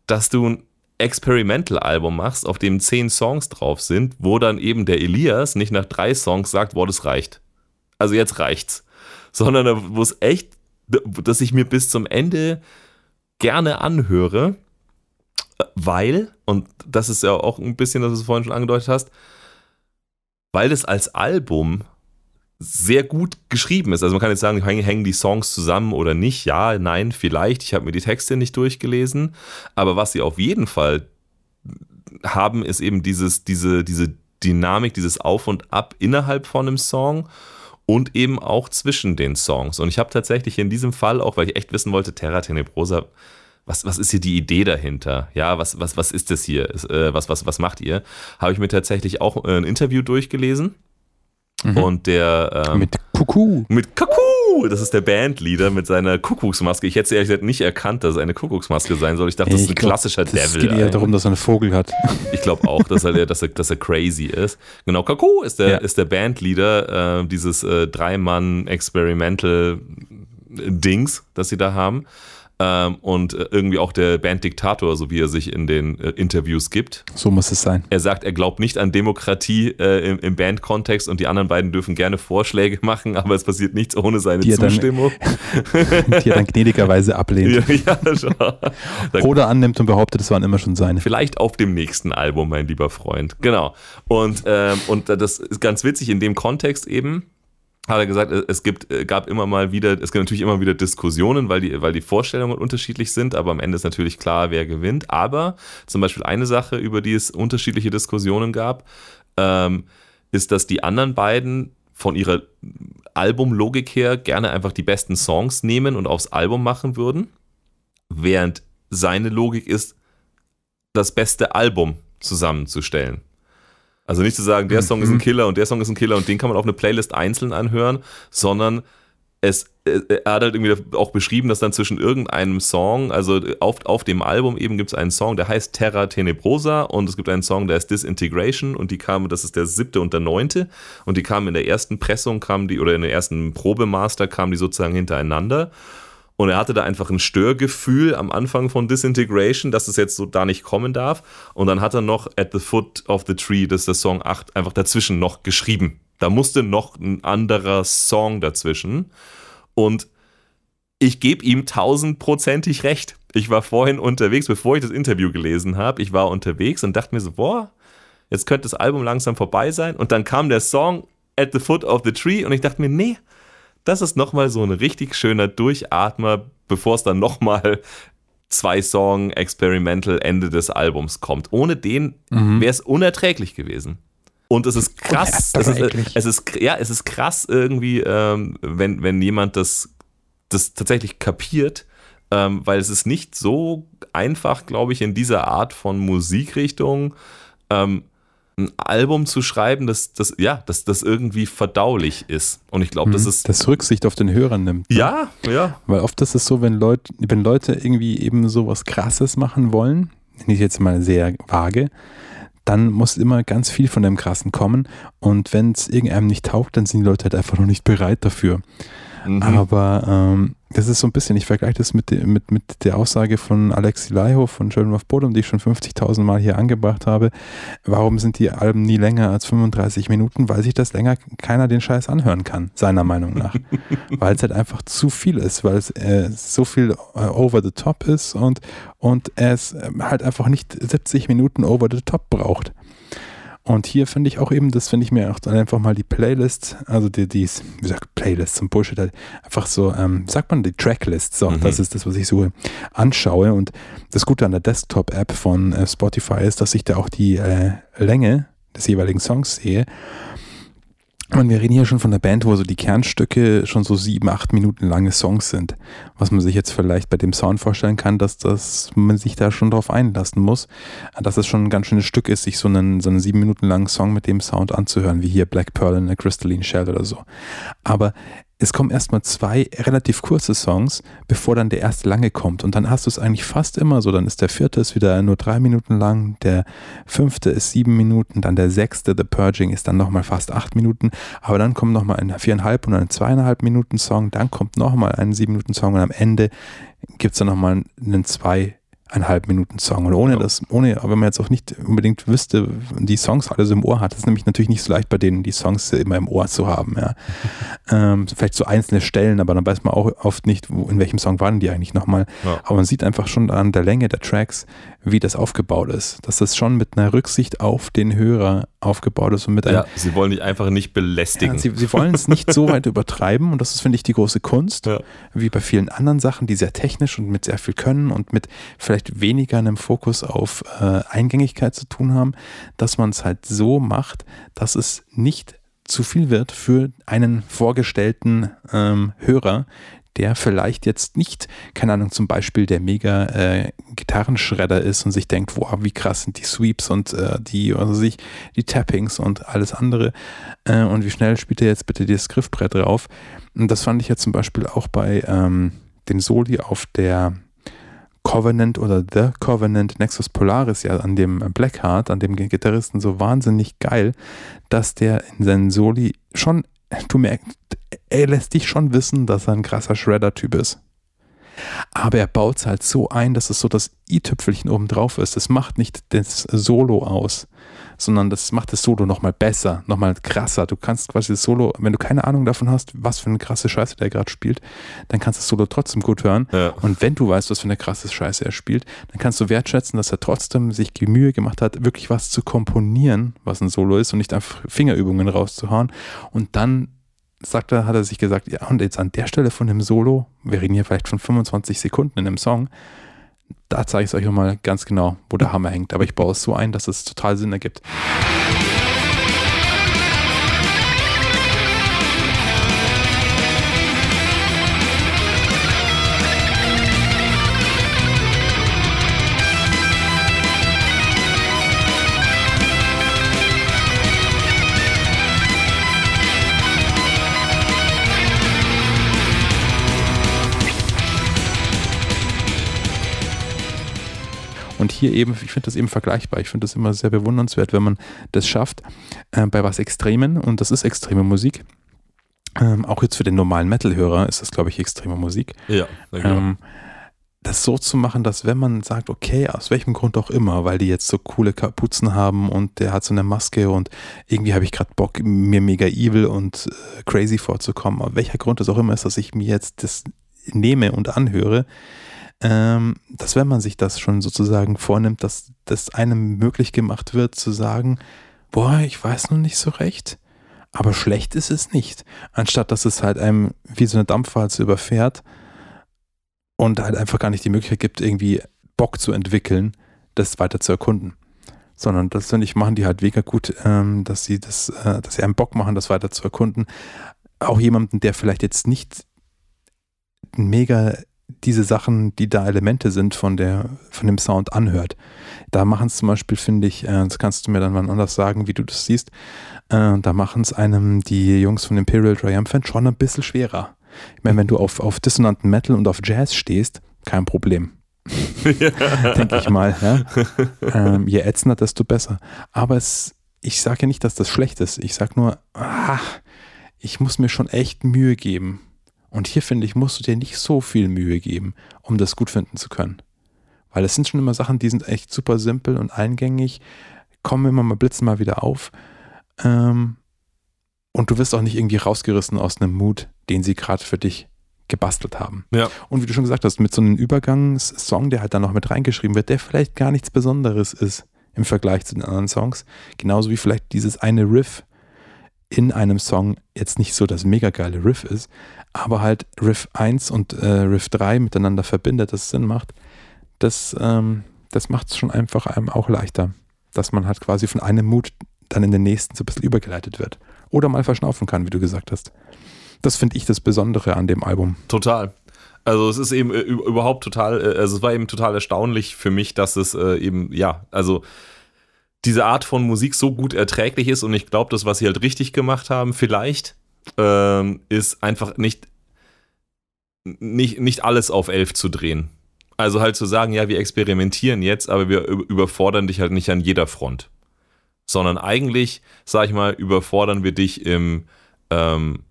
dass du ein Experimental-Album machst, auf dem zehn Songs drauf sind, wo dann eben der Elias nicht nach drei Songs sagt, boah, das reicht. Also jetzt reicht's. Sondern wo es echt, dass ich mir bis zum Ende gerne anhöre, weil, und das ist ja auch ein bisschen, dass du es vorhin schon angedeutet hast, weil es als Album sehr gut geschrieben ist. Also man kann jetzt sagen, hängen die Songs zusammen oder nicht. Ja, nein, vielleicht. Ich habe mir die Texte nicht durchgelesen. Aber was sie auf jeden Fall haben, ist eben dieses, diese, diese Dynamik, dieses Auf und Ab innerhalb von einem Song und eben auch zwischen den Songs. Und ich habe tatsächlich in diesem Fall auch, weil ich echt wissen wollte, Terra Tenebrosa, was, was ist hier die Idee dahinter? Ja, was, was, was ist das hier? Äh, was, was, was macht ihr? Habe ich mir tatsächlich auch ein Interview durchgelesen. Mhm. Und der ähm, Mit Kuckuck. mit Kuckuck, das ist der Bandleader mit seiner Kuckucksmaske. Ich hätte es ehrlich gesagt nicht erkannt, dass es eine Kuckucksmaske sein soll. Ich dachte, das ist ein glaub, klassischer Das Devil. geht eher darum, dass er einen Vogel hat. Ich glaube auch, dass er, dass, er, dass er crazy ist. Genau, Kaku ist der, Ja. ist der Bandleader, äh, dieses äh, Drei-Mann-Experimental Dings, das sie da haben. Ähm, und äh, irgendwie auch der Banddiktator, so wie er sich in den äh, Interviews gibt. So muss es sein. Er sagt, er glaubt nicht an Demokratie äh, im, im Bandkontext und die anderen beiden dürfen gerne Vorschläge machen, aber es passiert nichts ohne seine Die er dann- Zustimmung. Die er dann gnädigerweise ablehnt. ja, ja. Dann Oder annimmt und behauptet, es waren immer schon seine. Vielleicht auf dem nächsten Album, mein lieber Freund. Genau. Und, ähm, und das ist ganz witzig in dem Kontext eben. Hat er gesagt, es gibt, äh, gab immer mal wieder, es gibt natürlich immer wieder Diskussionen, weil die, weil die Vorstellungen unterschiedlich sind, aber am Ende ist natürlich klar, wer gewinnt. Aber zum Beispiel eine Sache, über die es unterschiedliche Diskussionen gab, ähm, ist, dass die anderen beiden von ihrer Albumlogik her gerne einfach die besten Songs nehmen und aufs Album machen würden, während seine Logik ist, das beste Album zusammenzustellen. Also nicht zu sagen, der Song ist ein Killer und der Song ist ein Killer und den kann man auf eine Playlist einzeln anhören, sondern es, äh, er hat halt irgendwie auch beschrieben, dass dann zwischen irgendeinem Song, also auf, auf dem Album eben gibt es einen Song, der heißt Terra Tenebrosa und es gibt einen Song, der ist Disintegration und die kamen, das ist der siebte und der neunte und die kamen in der ersten Pressung, kamen die, oder in der ersten Probemaster kamen die sozusagen hintereinander. Und er hatte da einfach ein Störgefühl am Anfang von Disintegration, dass es jetzt so da nicht kommen darf. Und dann hat er noch At the Foot of the Tree, das ist der Song 8, einfach dazwischen noch geschrieben. Da musste noch ein anderer Song dazwischen. Und ich gebe ihm tausendprozentig recht. Ich war vorhin unterwegs, bevor ich das Interview gelesen habe. Ich war unterwegs und dachte mir so, boah, jetzt könnte das Album langsam vorbei sein. Und dann kam der Song At the Foot of the Tree und ich dachte mir, nee, das ist nochmal so ein richtig schöner Durchatmer, bevor es dann nochmal zwei Song Experimental Ende des Albums kommt. Ohne den wäre es unerträglich gewesen. Und es ist krass, es ist, Unerträglich. es ist, ja, es ist krass irgendwie, ähm, wenn, wenn jemand das, das tatsächlich kapiert, ähm, weil es ist nicht so einfach, glaube ich, in dieser Art von Musikrichtung ähm, ein Album zu schreiben, das, das, ja, das, das irgendwie verdaulich ist. Und ich glaube, das ist. Mhm. das Rücksicht auf den Hörer nimmt. ne? ja, ja. Weil oft ist es so, wenn Leute, wenn Leute irgendwie eben so was Krasses machen wollen, ich jetzt mal sehr vage, dann muss immer ganz viel von dem Krassen kommen. Und wenn es irgendeinem nicht taugt, dann sind die Leute halt einfach noch nicht bereit dafür. Mhm. Aber ähm, das ist so ein bisschen, ich vergleiche das mit, mit, mit der Aussage von Alexi Laiho von Children of Bodom, die ich schon 50.000 Mal hier angebracht habe. Warum sind die Alben nie länger als 35 Minuten? Weil sich das länger keiner den Scheiß anhören kann, seiner Meinung nach. weil es halt einfach zu viel ist, weil es äh, so viel äh, over the top ist und, und es äh, halt einfach nicht 70 Minuten over the top braucht. Und hier finde ich auch eben, das finde ich mir auch dann einfach mal die Playlist, also die, die ist, wie gesagt, Playlist zum Bullshit halt, einfach so, ähm, sagt man die Tracklist, so, Mhm. das ist das, was ich so anschaue. Und das Gute an der Desktop-App von äh, Spotify ist, dass ich da auch die äh, Länge des jeweiligen Songs sehe. Und wir reden hier schon von einer Band, wo so die Kernstücke schon so sieben, acht Minuten lange Songs sind. Was man sich jetzt vielleicht bei dem Sound vorstellen kann, dass das, man sich da schon drauf einlassen muss. Dass es schon ein ganz schönes Stück ist, sich so einen, so einen sieben Minuten langen Song mit dem Sound anzuhören, wie hier Black Pearl in a Crystalline Shell oder so. Aber es kommen erstmal zwei relativ kurze Songs, bevor dann der erste lange kommt. Und dann hast du es eigentlich fast immer so. Dann ist der vierte ist wieder nur drei Minuten lang, der fünfte ist sieben Minuten, dann der sechste, The Purging, ist dann nochmal fast acht Minuten. Aber dann kommt nochmal ein viereinhalb und ein zweieinhalb Minuten Song, dann kommt nochmal ein sieben Minuten Song und am Ende gibt es dann nochmal einen zweieinhalb Minuten Song. Und ohne Ja. das, ohne, wenn man jetzt auch nicht unbedingt wüsste, die Songs alle so im Ohr hat, ist nämlich natürlich nicht so leicht bei denen, die Songs immer im Ohr zu haben. Ja. ähm, vielleicht so einzelne Stellen, aber dann weiß man auch oft nicht, wo, in welchem Song waren die eigentlich nochmal. Ja. Aber man sieht einfach schon an der Länge der Tracks, wie das aufgebaut ist. Dass das schon mit einer Rücksicht auf den Hörer aufgebaut ist und mit einem ja, sie wollen dich einfach nicht belästigen. ja, sie, sie wollen es nicht so weit übertreiben und das ist, finde ich, die große Kunst, Ja. wie bei vielen anderen Sachen, die sehr technisch und mit sehr viel können und mit vielleicht weniger einem Fokus auf äh, Eingängigkeit zu tun haben, dass man es halt so macht, dass es nicht zu viel wird für einen vorgestellten ähm, Hörer, der vielleicht jetzt nicht, keine Ahnung, zum Beispiel der mega äh, Gitarrenschredder ist und sich denkt, wow, wie krass sind die Sweeps und äh, die, also sich, die Tappings und alles andere äh, und wie schnell spielt er jetzt bitte das Griffbrett drauf. Und das fand ich ja zum Beispiel auch bei ähm, den Soli auf der Covenant oder The Covenant Nexus Polaris ja an dem Blackheart, an dem Gitarristen so wahnsinnig geil, dass der in seinen Soli schon du merkst, er lässt dich schon wissen, dass er ein krasser Shredder-Typ ist. Aber er baut es halt so ein, dass es so das i-Tüpfelchen oben drauf ist. Das macht nicht das Solo aus, sondern das macht das Solo nochmal besser, nochmal krasser. Du kannst quasi das Solo, wenn du keine Ahnung davon hast, was für eine krasse Scheiße der gerade spielt, dann kannst du das Solo trotzdem gut hören. Ja. Und wenn du weißt, was für eine krasse Scheiße er spielt, dann kannst du wertschätzen, dass er trotzdem sich die Mühe gemacht hat, wirklich was zu komponieren, was ein Solo ist und nicht einfach Fingerübungen rauszuhauen. Und dann sagt er, hat er sich gesagt, ja, und jetzt an der Stelle von dem Solo, wir reden hier vielleicht von 25 Sekunden in dem Song, da zeige ich es euch nochmal ganz genau, wo der Hammer hängt. Aber ich baue es so ein, dass es total Sinn ergibt. Und hier eben, ich finde das eben vergleichbar. Ich finde das immer sehr bewundernswert, wenn man das schafft, äh, bei was Extremen, und das ist extreme Musik. Ähm, auch jetzt für den normalen Metal-Hörer ist das, glaube ich, extreme Musik. Ja, ähm, das so zu machen, dass wenn man sagt, okay, aus welchem Grund auch immer, weil die jetzt so coole Kapuzen haben und der hat so eine Maske und irgendwie habe ich gerade Bock, mir mega evil und äh, crazy vorzukommen, aber welcher Grund es auch immer ist, dass ich mir jetzt das nehme und anhöre, ähm, dass wenn man sich das schon sozusagen vornimmt, dass das einem möglich gemacht wird zu sagen, boah, ich weiß noch nicht so recht, aber schlecht ist es nicht. Anstatt dass es halt einem wie so eine Dampfwalze überfährt und halt einfach gar nicht die Möglichkeit gibt, irgendwie Bock zu entwickeln, das weiter zu erkunden. Sondern das finde ich, machen die halt mega gut, ähm, dass sie das, äh, dass sie einem Bock machen, das weiter zu erkunden. Auch jemanden, der vielleicht jetzt nicht mega diese Sachen, die da Elemente sind von, der, von dem Sound anhört. Da machen es zum Beispiel, finde ich, äh, das kannst du mir dann mal anders sagen, wie du das siehst, äh, da machen es einem die Jungs von Imperial Triumphant schon ein bisschen schwerer. Ich meine, wenn du auf, auf dissonanten Metal und auf Jazz stehst, kein Problem. Denke ich mal. Ja? Ähm, je ätzender, desto besser. Aber es, ich sage ja nicht, dass das schlecht ist. Ich sage nur, ach, ich muss mir schon echt Mühe geben und hier finde ich, musst du dir nicht so viel Mühe geben, um das gut finden zu können. Weil es sind schon immer Sachen, die sind echt super simpel und eingängig, kommen immer mal, blitzen mal wieder auf. Ähm, und du wirst auch nicht irgendwie rausgerissen aus einem Mut, den sie gerade für dich gebastelt haben. Ja. Und wie du schon gesagt hast, mit so einem Übergangssong, der halt dann noch mit reingeschrieben wird, der vielleicht gar nichts Besonderes ist im Vergleich zu den anderen Songs. Genauso wie vielleicht dieses eine Riff in einem Song jetzt nicht so das mega geile Riff ist, aber halt Riff 1 und äh, Riff 3 miteinander verbindet, das Sinn macht, das, ähm, das macht es schon einfach einem auch leichter, dass man halt quasi von einem Mut dann in den nächsten so ein bisschen übergeleitet wird. Oder mal verschnaufen kann, wie du gesagt hast. Das finde ich das Besondere an dem Album. Total. Also es ist eben äh, überhaupt total, äh, also es war eben total erstaunlich für mich, dass es äh, eben, ja, also diese Art von Musik so gut erträglich ist und ich glaube, das, was sie halt richtig gemacht haben, vielleicht, ähm, ist einfach nicht, nicht, nicht alles auf elf zu drehen. Also halt zu sagen, ja, wir experimentieren jetzt, aber wir überfordern dich halt nicht an jeder Front. Sondern eigentlich, sag ich mal, überfordern wir dich im ähm,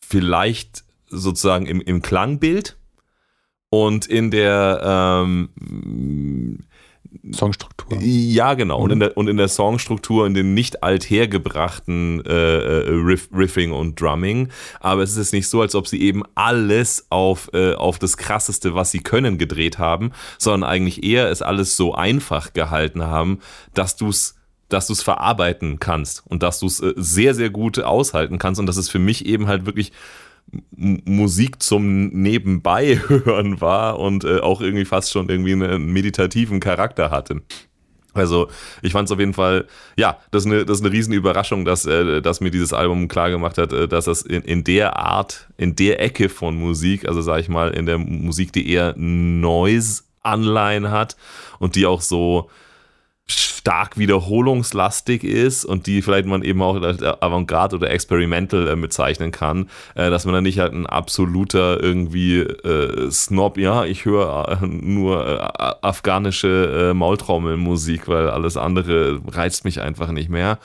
vielleicht sozusagen im, im Klangbild und in der ähm, Songstruktur. Ja, genau. Mhm. Und, in der, und in der Songstruktur, in den nicht althergebrachten äh, äh, Riff, Riffing und Drumming. Aber es ist jetzt nicht so, als ob sie eben alles auf, äh, auf das Krasseste, was sie können, gedreht haben, sondern eigentlich eher es alles so einfach gehalten haben, dass du es dass du es verarbeiten kannst und dass du es äh, sehr, sehr gut aushalten kannst. Und das ist für mich eben halt wirklich Musik zum Nebenbei hören war und äh, auch irgendwie fast schon irgendwie einen meditativen Charakter hatte. Also ich fand es auf jeden Fall, ja, das ist eine, das ist eine riesen Überraschung, dass, äh, dass mir dieses Album klar gemacht hat, äh, dass das in, in der Art, in der Ecke von Musik, also sag ich mal, in der Musik, die eher Noise-Anleihen hat und die auch so stark wiederholungslastig ist und die vielleicht man eben auch als Avantgarde oder Experimental äh, bezeichnen kann, äh, dass man dann nicht halt ein absoluter irgendwie äh, Snob, ja, ich höre äh, nur äh, afghanische äh, Maultrommelmusik, weil alles andere reizt mich einfach nicht mehr,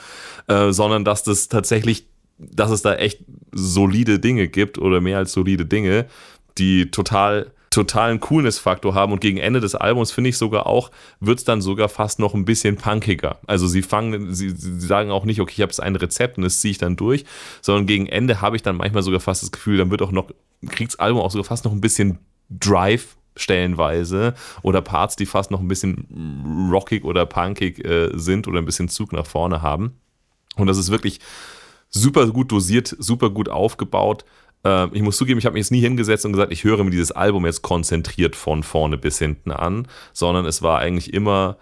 sondern dass das tatsächlich dass es da echt solide Dinge gibt oder mehr als solide Dinge, die total totalen Coolness-Faktor haben und gegen Ende des Albums finde ich sogar auch, wird es dann sogar fast noch ein bisschen punkiger. Also sie fangen, sie, sie sagen auch nicht, okay, ich habe jetzt ein Rezept und das ziehe ich dann durch, sondern gegen Ende habe ich dann manchmal sogar fast das Gefühl, dann wird auch noch, kriegt das Album auch sogar fast noch ein bisschen Drive stellenweise oder Parts, die fast noch ein bisschen rockig oder punkig äh, sind oder ein bisschen Zug nach vorne haben. Und das ist wirklich super gut dosiert, super gut aufgebaut. Äh, ich muss zugeben, ich habe mich jetzt nie hingesetzt und gesagt, ich höre mir dieses Album jetzt konzentriert von vorne bis hinten an, sondern es war eigentlich immer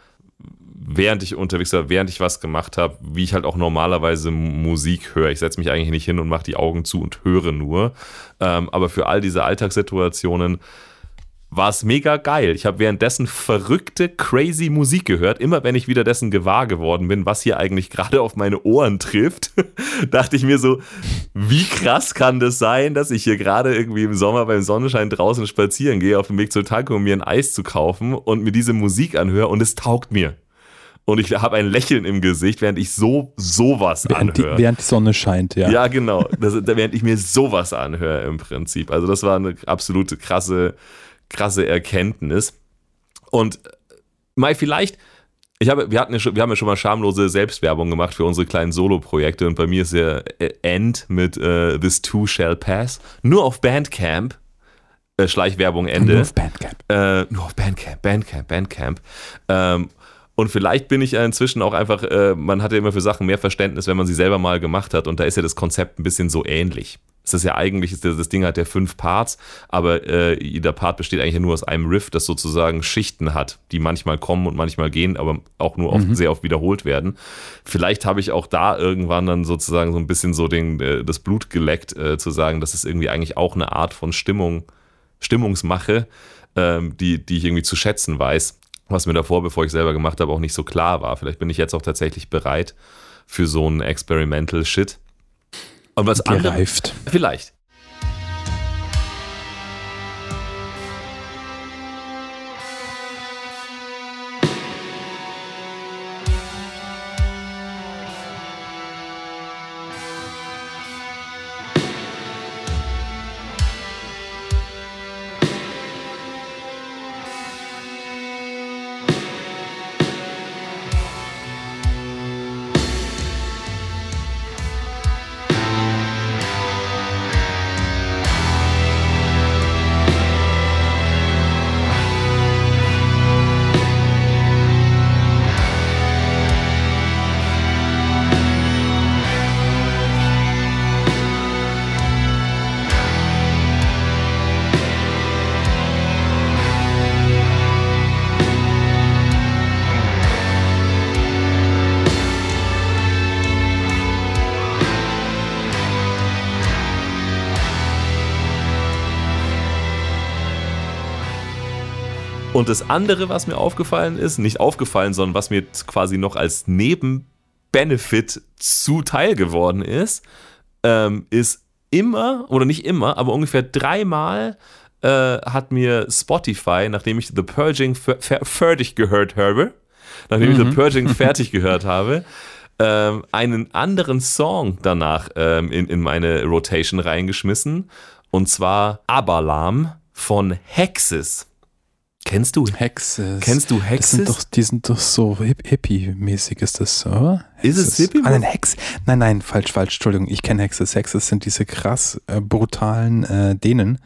während ich unterwegs war, während ich was gemacht habe, wie ich halt auch normalerweise Musik höre. Ich setze mich eigentlich nicht hin und mache die Augen zu und höre nur. Ähm, aber für all diese Alltagssituationen war es mega geil. Ich habe währenddessen verrückte, crazy Musik gehört. Immer wenn ich wieder dessen gewahr geworden bin, was hier eigentlich gerade auf meine Ohren trifft, dachte ich mir so, wie krass kann das sein, dass ich hier gerade irgendwie im Sommer beim Sonnenschein draußen spazieren gehe, auf dem Weg zur Tanke, um mir ein Eis zu kaufen und mir diese Musik anhöre und es taugt mir. Und ich habe ein Lächeln im Gesicht, während ich so sowas während anhöre. Die, während die Sonne scheint, ja. Ja, genau. Das, während ich mir sowas anhöre im Prinzip. Also das war eine absolute krasse krasse Erkenntnis. Und mal vielleicht, ich habe, wir, hatten ja schon, wir haben ja schon mal schamlose Selbstwerbung gemacht für unsere kleinen Solo-Projekte und bei mir ist ja End mit uh, This Too Shall Pass nur auf Bandcamp. Äh, Schleichwerbung Ende. Nur auf Bandcamp. Äh, nur auf Bandcamp, Bandcamp, Bandcamp. Ähm, und vielleicht bin ich ja inzwischen auch einfach, äh, man hat ja immer für Sachen mehr Verständnis, wenn man sie selber mal gemacht hat. Und da ist ja das Konzept ein bisschen so ähnlich. Ist ja eigentlich, das Ding hat ja fünf Parts, aber äh, jeder Part besteht eigentlich nur aus einem Riff, das sozusagen Schichten hat, die manchmal kommen und manchmal gehen, aber auch nur oft, mhm. sehr oft wiederholt werden. Vielleicht habe ich auch da irgendwann dann sozusagen so ein bisschen so den, äh, das Blut geleckt, äh, zu sagen, das ist irgendwie eigentlich auch eine Art von Stimmung, Stimmungsmache, ähm, die, die ich irgendwie zu schätzen weiß, was mir davor, bevor ich selber gemacht habe, auch nicht so klar war. Vielleicht bin ich jetzt auch tatsächlich bereit für so einen Experimental Shit. Und was Gereift. Andere, vielleicht. Und das andere, was mir aufgefallen ist, nicht aufgefallen, sondern was mir quasi noch als Nebenbenefit zuteil geworden ist, ähm, ist immer, oder nicht immer, aber ungefähr dreimal äh, hat mir Spotify, nachdem ich The Purging fertig gehört habe, nachdem mhm. ich The Purging fertig gehört habe, ähm, einen anderen Song danach ähm, in, in meine Rotation reingeschmissen. Und zwar Abalam von Hexes. Kennst du Hexes? Kennst du Hexes? Sind doch, die sind doch so hippie-mäßig, ist das so? Ist es hippie? Ah, nein, Hex. Nein, nein, falsch, falsch. Entschuldigung, ich kenne Hexes. Hexes sind diese krass äh, brutalen äh, Dänen.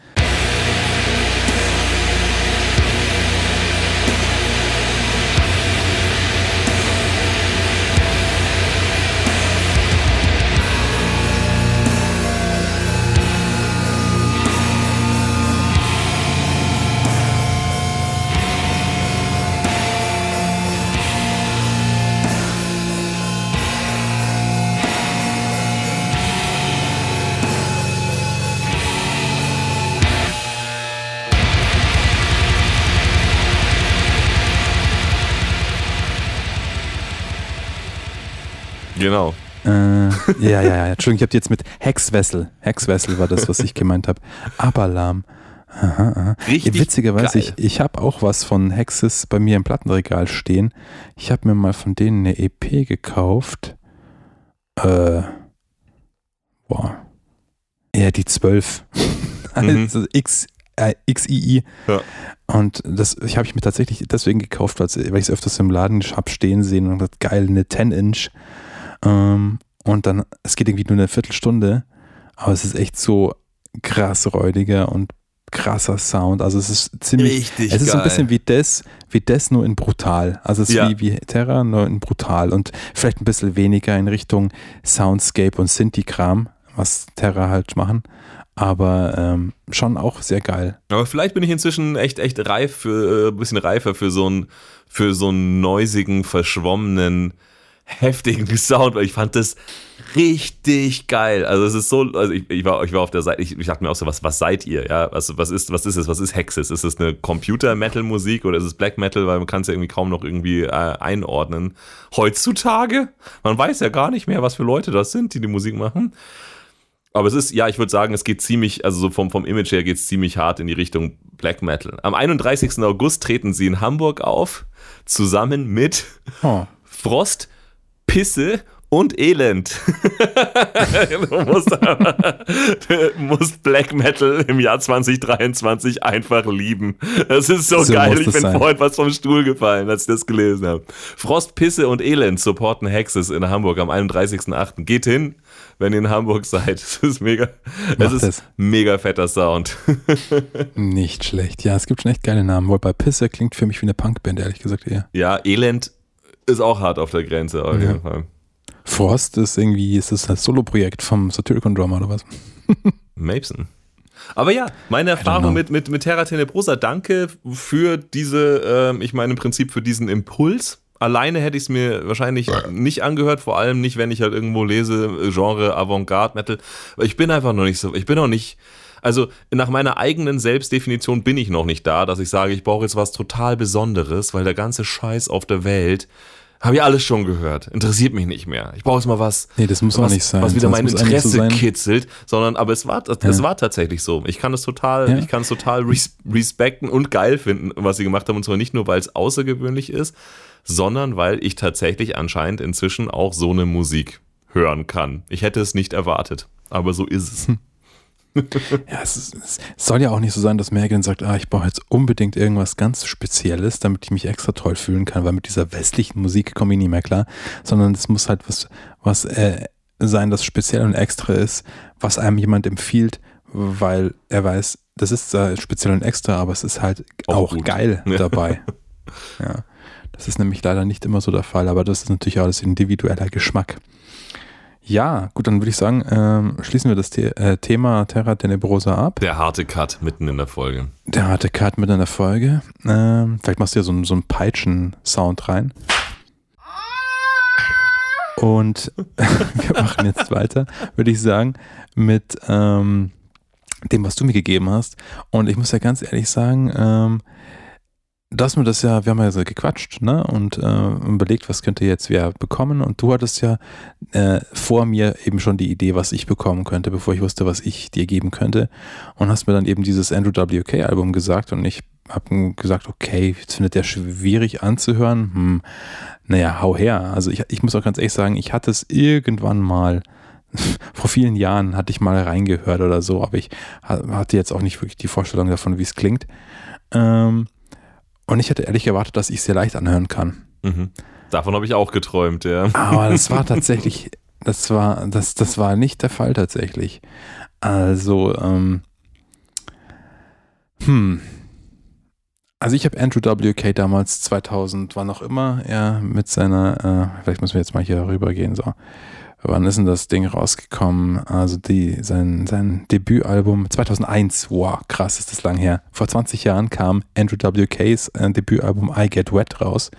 Genau. Äh, ja, ja, ja. Entschuldigung, ich habe jetzt mit Hexwessel. Hexwessel war das, was ich gemeint habe. Abalam. Aha, aha. Richtig Witzigerweise, geil. ich, ich habe auch was von Hexes bei mir im Plattenregal stehen. Ich habe mir mal von denen eine EP gekauft. Äh, wow. Ja, die 12. also X, äh, XII. Ja. Und das ich habe ich mir tatsächlich deswegen gekauft, weil ich es öfters im Laden habe stehen sehen und gesagt, geil, eine 10-Inch. Ähm, und dann, es geht irgendwie nur eine Viertelstunde, aber es ist echt so krass räudiger und krasser Sound. Also es ist ziemlich, Richtig es ist so ein geil. bisschen wie das, wie das nur in brutal. Also es ist Ja. wie, wie Terra, nur in brutal und vielleicht ein bisschen weniger in Richtung Soundscape und Synthi-Kram, was Terra halt machen. Aber ähm, schon auch sehr geil. Aber vielleicht bin ich inzwischen echt, echt reif für, äh, ein bisschen reifer für so einen, für so einen neusigen, verschwommenen, heftigen Sound, weil ich fand das richtig geil. Also es ist so, also ich, ich war, ich war auf der Seite, ich, ich dachte mir auch so, was, was seid ihr? Ja, was, was ist, was ist es? Was ist Hexes? Ist es eine Computer-Metal-Musik oder ist es Black Metal? Weil man kann es ja irgendwie kaum noch irgendwie äh, einordnen. Heutzutage, man weiß ja gar nicht mehr, was für Leute das sind, die die Musik machen. Aber es ist, ja, ich würde sagen, es geht ziemlich, also so vom, vom Image her geht es ziemlich hart in die Richtung Black Metal. Am 31. August treten sie in Hamburg auf, zusammen mit Oh. Frost, Pisse und Elend. du musst, du musst Black Metal im Jahr 2023 einfach lieben. Das ist so, So geil. Ich das bin sein. vorhin was vom Stuhl gefallen, als ich das gelesen habe. Frost, Pisse und Elend supporten Hexes in Hamburg am 31.08. Geht hin, wenn ihr in Hamburg seid. Es ist mega, es ist es. mega fetter Sound. Nicht schlecht. Ja, es gibt schon echt geile Namen. Wobei Pisse klingt für mich wie eine Punkband, ehrlich gesagt eher. Ja, Elend ist auch hart auf der Grenze, auf Ja. jeden Fall. Frost ist irgendwie, ist das ein Solo-Projekt vom Satyricon Drummer oder was? Mason. Aber ja, meine. Erfahrung mit, mit, mit Terra Tenebrosa, danke für diese, ähm, ich meine im Prinzip für diesen Impuls. Alleine hätte ich es mir wahrscheinlich nicht angehört, vor allem nicht, wenn ich halt irgendwo lese, äh, Genre Avantgarde Metal. Ich bin einfach noch nicht so, ich bin noch nicht, also nach meiner eigenen Selbstdefinition bin ich noch nicht da, dass ich sage, ich brauche jetzt was total Besonderes, weil der ganze Scheiß auf der Welt habe ich alles schon gehört. Interessiert mich nicht mehr. Ich brauche jetzt mal was, Nee, das muss was, auch nicht sein. was wieder mein so Interesse sein- kitzelt, sondern aber es war, es war tatsächlich so. Ich kann es total, Ja. ich kann es total res respekten und geil finden, was sie gemacht haben. Und zwar nicht nur, weil es außergewöhnlich ist, sondern weil ich tatsächlich anscheinend inzwischen auch so eine Musik hören kann. Ich hätte es nicht erwartet, aber so ist es. Ja, es, ist, es soll ja auch nicht so sein, dass Megan sagt, ah, ich brauche jetzt unbedingt irgendwas ganz Spezielles, damit ich mich extra toll fühlen kann, weil mit dieser westlichen Musik komme ich nie mehr klar, sondern es muss halt was, was äh, sein, das speziell und extra ist, was einem jemand empfiehlt, weil er weiß, das ist äh, speziell und extra, aber es ist halt Auch auch, geil dabei. Ja, das ist nämlich leider nicht immer so der Fall, aber das ist natürlich alles individueller Geschmack. Ja, gut, dann würde ich sagen, ähm, schließen wir das The äh, Thema Terra Tenebrosa ab. Der harte Cut mitten in der Folge. Der harte Cut mit einer Folge. Ähm, vielleicht machst du ja so, so einen Peitschen-Sound rein. Und wir machen jetzt weiter, würde ich sagen, mit ähm, dem, was du mir gegeben hast. Und ich muss ja ganz ehrlich sagen, ähm, dass mir das ja, wir haben ja so gequatscht, ne? Und äh, überlegt, was könnte jetzt wer bekommen. Und du hattest ja äh, vor mir eben schon die Idee, was ich bekommen könnte, bevor ich wusste, was ich dir geben könnte. Und hast mir dann eben dieses Andrew WK Album gesagt und ich habe gesagt, okay, jetzt findet der schwierig anzuhören. Hm, naja, hau her. Also ich, ich muss auch ganz ehrlich sagen, ich hatte es irgendwann mal, vor vielen Jahren hatte ich mal reingehört oder so, aber ich ha- hatte jetzt auch nicht wirklich die Vorstellung davon, wie es klingt. Ähm, und ich hätte ehrlich erwartet, dass ich es sehr leicht anhören kann. Mhm. Davon habe ich auch geträumt, ja. Aber das war tatsächlich, das war, das, das war nicht der Fall tatsächlich. Also, ähm, hm. Also ich habe Andrew WK damals 2000, wann auch immer, er mit seiner, äh, vielleicht müssen wir jetzt mal hier rübergehen, so. Wann ist denn das Ding rausgekommen? Also die, sein, sein Debütalbum 2001, wow, krass, ist das lang her. Vor 20 Jahren kam Andrew WKs äh, Debütalbum I Get Wet raus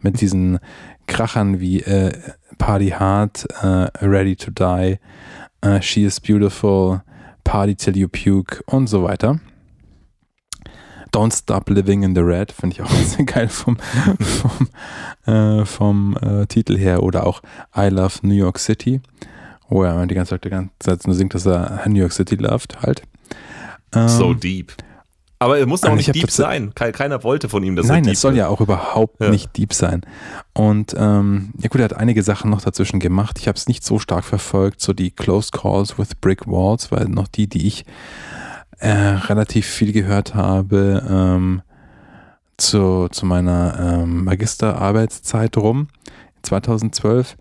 mit diesen Krachern wie äh, Party Hard, äh, Ready to Die, äh, She is Beautiful, Party Till You Puke und so weiter. Don't Stop Living in the Red, finde ich auch sehr geil vom, vom, äh, vom äh, Titel her. Oder auch I Love New York City, wo er die ganze Zeit, die ganze Zeit nur singt, dass er New York City loved halt. Ähm, So deep. Aber er muss auch Und nicht deep sein. Ke- Keiner wollte von ihm, dass Nein, er deep es soll wird. ja auch überhaupt Ja. nicht deep sein. Und ähm, ja gut, er hat einige Sachen noch dazwischen gemacht. Ich habe es nicht so stark verfolgt, so die Close Calls with Brick Walls, weil noch die, die ich äh, relativ viel gehört habe ähm, zu, zu meiner ähm, Magisterarbeitszeit rum, 2012.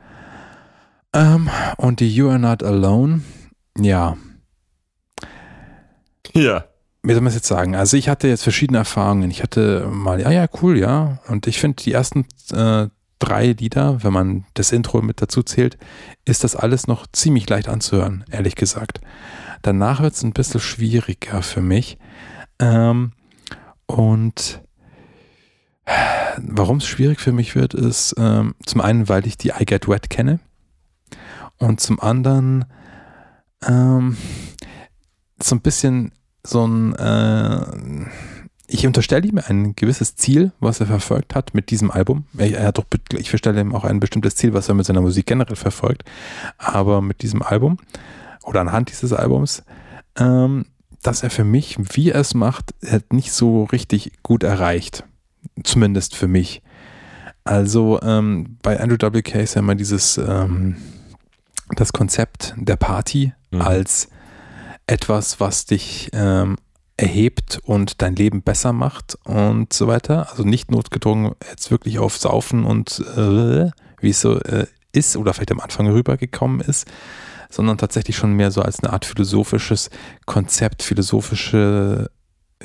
Ähm, und die You Are Not Alone, ja, Ja. wie soll man es jetzt sagen? Also ich hatte jetzt verschiedene Erfahrungen. Ich hatte mal, ja, ja, cool, ja. Und ich finde, die ersten äh, drei Lieder, wenn man das Intro mit dazu zählt, ist das alles noch ziemlich leicht anzuhören, ehrlich gesagt. Danach wird es ein bisschen schwieriger für mich. Ähm, und warum es schwierig für mich wird, ist ähm, zum einen, weil ich die I Get Wet kenne. Und zum anderen ähm, so ein bisschen so ein, äh, ich unterstelle ihm ein gewisses Ziel, was er verfolgt hat mit diesem Album. Er, hat doch, ich verstelle ihm auch ein bestimmtes Ziel, was er mit seiner Musik generell verfolgt. Aber mit diesem Album oder anhand dieses Albums, ähm, dass er für mich, wie er es macht, hat nicht so richtig gut erreicht. Zumindest für mich. Also ähm, bei Andrew WK ist ja immer dieses, ähm, das Konzept der Party Mhm. als etwas, was dich ähm, erhebt und dein Leben besser macht und so weiter. Also nicht notgedrungen jetzt wirklich auf Saufen und äh, wie es so äh, ist oder vielleicht am Anfang rübergekommen ist, sondern tatsächlich schon mehr so als eine Art philosophisches Konzept, philosophische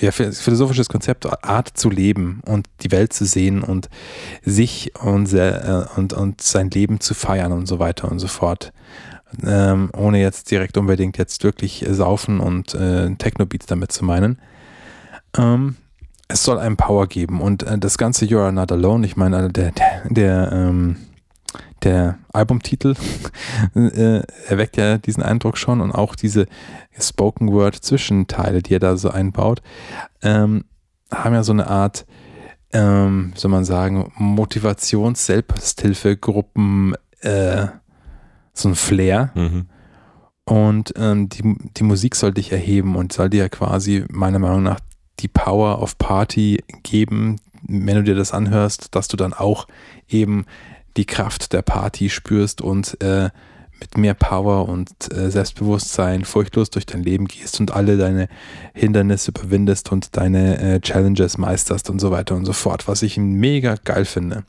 ja, philosophisches Konzept, Art zu leben und die Welt zu sehen und sich und, äh, und, und sein Leben zu feiern und so weiter und so fort. Ähm, ohne jetzt direkt unbedingt jetzt wirklich saufen und äh, Techno-Beats damit zu meinen. Ähm, es soll einem Power geben und äh, das ganze You Are Not Alone, ich meine, der, der, der, ähm, der Albumtitel äh, erweckt ja diesen Eindruck schon und auch diese Spoken Word Zwischenteile, die er da so einbaut, ähm, haben ja so eine Art, ähm, soll man sagen, Motivations-Selbsthilfegruppen, äh, so ein Flair. Mhm. Und ähm, die, die Musik soll dich erheben und soll dir quasi meiner Meinung nach die Power of Party geben, wenn du dir das anhörst, dass du dann auch eben die Kraft der Party spürst und äh, mit mehr Power und äh, Selbstbewusstsein furchtlos durch dein Leben gehst und alle deine Hindernisse überwindest und deine äh, Challenges meisterst und so weiter und so fort, was ich mega geil finde.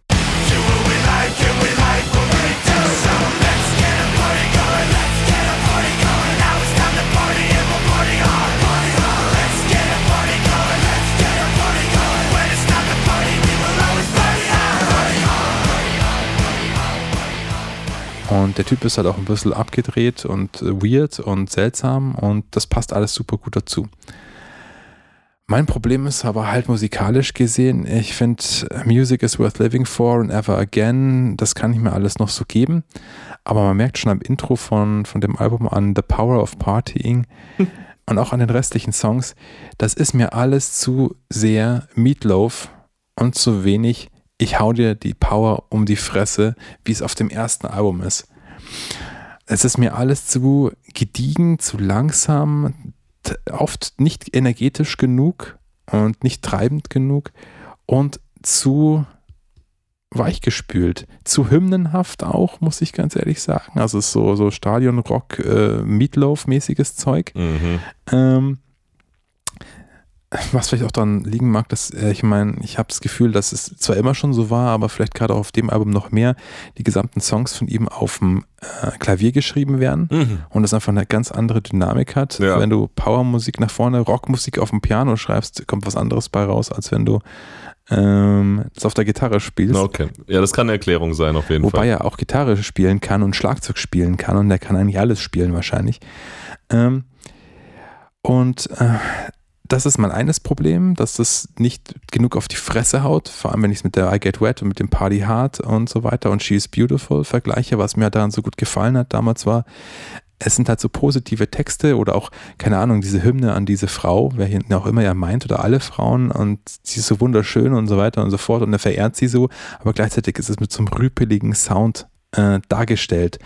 Und der Typ ist halt auch ein bisschen abgedreht und äh, weird und seltsam und das passt alles super gut dazu. Mein Problem ist aber halt musikalisch gesehen, ich finde Music is worth living for and ever again, das kann ich mir alles noch so geben, aber man merkt schon am Intro von, von dem Album an The Power of Partying und auch an den restlichen Songs, das ist mir alles zu sehr Meatloaf und zu wenig ich hau dir die Power um die Fresse, wie es auf dem ersten Album ist. Es ist mir alles zu gediegen, zu langsam, oft nicht energetisch genug und nicht treibend genug und zu weichgespült, zu hymnenhaft auch, muss ich ganz ehrlich sagen. Also es ist so, so Stadionrock, äh, Meatloaf-mäßiges Zeug. Mhm. Ähm, was vielleicht auch daran liegen mag, dass äh, ich meine, ich habe das Gefühl, dass es zwar immer schon so war, aber vielleicht gerade auch auf dem Album noch mehr, die gesamten Songs von ihm auf dem äh, Klavier geschrieben werden Mhm. und das einfach eine ganz andere Dynamik hat. Ja. Wenn du Powermusik nach vorne, Rockmusik auf dem Piano schreibst, kommt was anderes bei raus, als wenn du ähm, das auf der Gitarre spielst. Okay. Ja, das kann eine Erklärung sein, auf jeden Wobei Fall. er auch Gitarre spielen kann und Schlagzeug spielen kann und der kann eigentlich alles spielen wahrscheinlich. Ähm, und äh, das ist mein eines Problem, dass das nicht genug auf die Fresse haut, vor allem wenn ich es mit der I Get Wet und mit dem Party Hard und so weiter und She is Beautiful vergleiche, was mir daran so gut gefallen hat damals war, es sind halt so positive Texte oder auch, keine Ahnung, diese Hymne an diese Frau, wer hinten auch immer er meint, oder alle Frauen und sie ist so wunderschön und so weiter und so fort und er verehrt sie so, aber gleichzeitig ist es mit so einem rüpeligen Sound äh, dargestellt.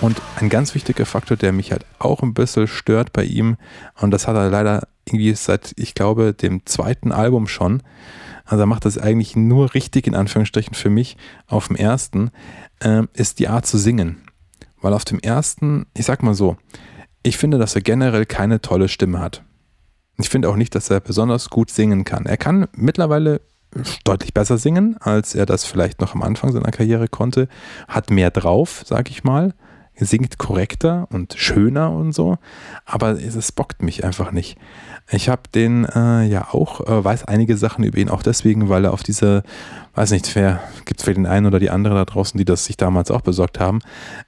Und ein ganz wichtiger Faktor, der mich halt auch ein bisschen stört bei ihm, und das hat er leider irgendwie seit, ich glaube, dem zweiten Album schon, also er macht das eigentlich nur richtig, in Anführungsstrichen für mich, auf dem ersten, äh, ist die Art zu singen. Weil auf dem ersten, ich sag mal so, ich finde, dass er generell keine tolle Stimme hat. Ich finde auch nicht, dass er besonders gut singen kann. Er kann mittlerweile deutlich besser singen, als er das vielleicht noch am Anfang seiner Karriere konnte, hat mehr drauf, sag ich mal singt korrekter und schöner und so, aber es bockt mich einfach nicht. Ich habe den äh, ja auch, äh, weiß einige Sachen über ihn auch deswegen, weil er auf dieser, weiß nicht, wer, gibt es vielleicht den einen oder die andere da draußen, die das sich damals auch besorgt haben,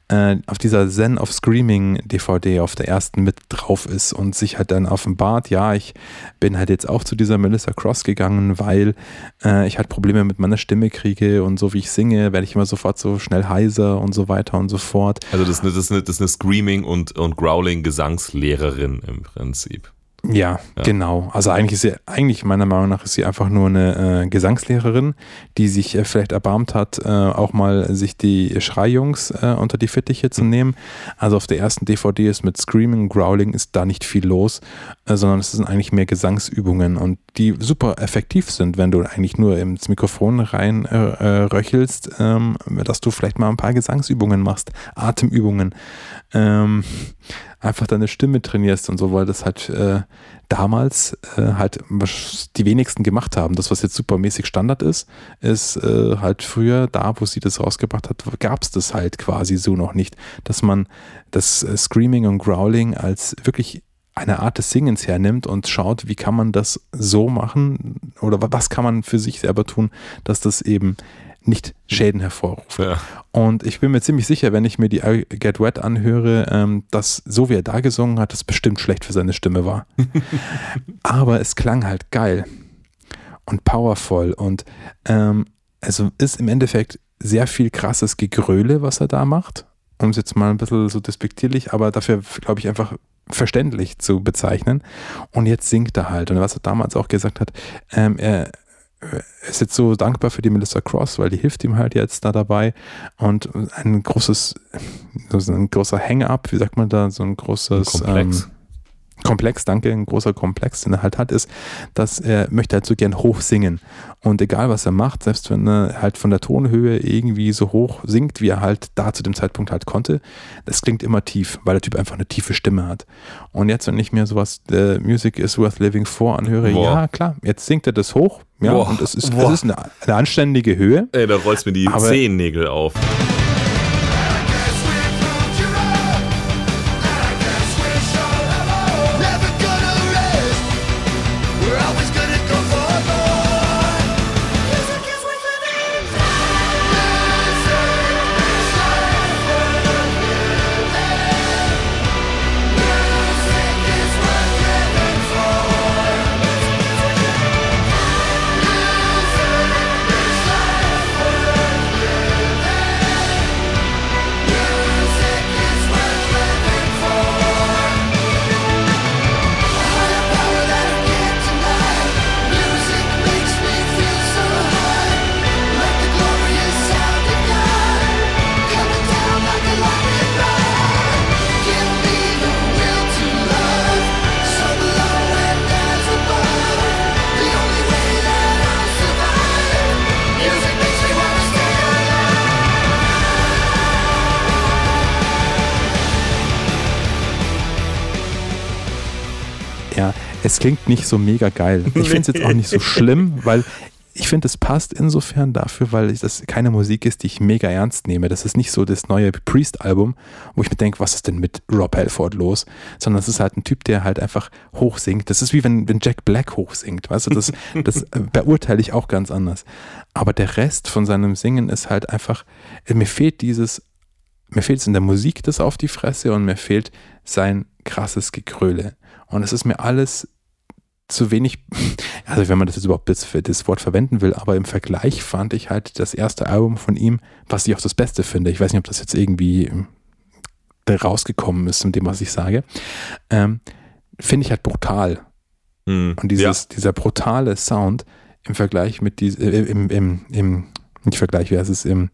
äh, auf dieser Zen of Screaming DVD auf der ersten mit drauf ist und sich halt dann offenbart, ja, ich bin halt jetzt auch zu dieser Melissa Cross gegangen, weil äh, ich halt Probleme mit meiner Stimme kriege und so wie ich singe, werde ich immer sofort so schnell heiser und so weiter und so fort. Also das ist eine, das ist eine, das ist eine Screaming- und, und Growling-Gesangslehrerin im Prinzip. Ja, ja, genau. Also eigentlich ist sie, eigentlich meiner Meinung nach ist sie einfach nur eine äh, Gesangslehrerin, die sich äh, vielleicht erbarmt hat, äh, auch mal sich die Schreijungs äh, unter die Fittiche zu nehmen. Also auf der ersten DVD ist mit Screaming, Growling ist da nicht viel los, äh, sondern es sind eigentlich mehr Gesangsübungen und die super effektiv sind, wenn du eigentlich nur ins Mikrofon rein äh, röchelst, ähm, dass du vielleicht mal ein paar Gesangsübungen machst, Atemübungen. Ähm, einfach deine Stimme trainierst und so, weil das halt äh, damals äh, halt die wenigsten gemacht haben. Das, was jetzt supermäßig Standard ist, ist äh, halt früher, da wo sie das rausgebracht hat, gab es das halt quasi so noch nicht, dass man das äh, Screaming und Growling als wirklich eine Art des Singens hernimmt und schaut, wie kann man das so machen oder was kann man für sich selber tun, dass das eben nicht Schäden hervorruft. Ja. Und ich bin mir ziemlich sicher, wenn ich mir die I Get Wet anhöre, ähm, dass so wie er da gesungen hat, das bestimmt schlecht für seine Stimme war. Aber es klang halt geil und powerful und ähm, also ist im Endeffekt sehr viel krasses Gegröle, was er da macht. Um es jetzt mal ein bisschen so despektierlich, aber dafür glaube ich einfach verständlich zu bezeichnen. Und jetzt singt er halt. Und was er damals auch gesagt hat, ähm, er ist jetzt so dankbar für die Melissa Cross, weil die hilft ihm halt jetzt da dabei. Und ein großes, so ein großer Hang-up, wie sagt man da, so ein großes Komplex. Ähm, Komplex, danke, ein großer Komplex, den er halt hat, ist, dass er möchte halt so gern hoch singen. Und egal was er macht, selbst wenn er halt von der Tonhöhe irgendwie so hoch singt, wie er halt da zu dem Zeitpunkt halt konnte, das klingt immer tief, weil der Typ einfach eine tiefe Stimme hat. Und jetzt, wenn ich mir sowas, The Music is Worth Living for anhöre, Boah. ja klar, jetzt singt er das hoch, ja, Boah. und es ist, es ist eine, eine, anständige Höhe. Ey, da rollst mir die Zehennägel auf. Es klingt nicht so mega geil. Ich finde es jetzt auch nicht so schlimm, weil ich finde, es passt insofern dafür, weil das keine Musik ist, die ich mega ernst nehme. Das ist nicht so das neue Priest-Album, wo ich mir denke, was ist denn mit Rob Halford los? Sondern es ist halt ein Typ, der halt einfach hoch singt. Das ist wie wenn, wenn Jack Black hoch singt. Weißt du, das, das beurteile ich auch ganz anders. Aber der Rest von seinem Singen ist halt einfach, mir fehlt dieses, mir fehlt es in der Musik das auf die Fresse und mir fehlt sein krasses Gekröle. Und es ist mir alles zu wenig, also wenn man das jetzt überhaupt für das Wort verwenden will, aber im Vergleich fand ich halt das erste Album von ihm, was ich auch das Beste finde. Ich weiß nicht, ob das jetzt irgendwie rausgekommen ist mit dem, was ich sage. Ähm, finde ich halt brutal. Hm, Und dieses, ja. dieser brutale Sound im Vergleich mit diesem, äh, im, im, im, nicht Vergleich, wie heißt es, im,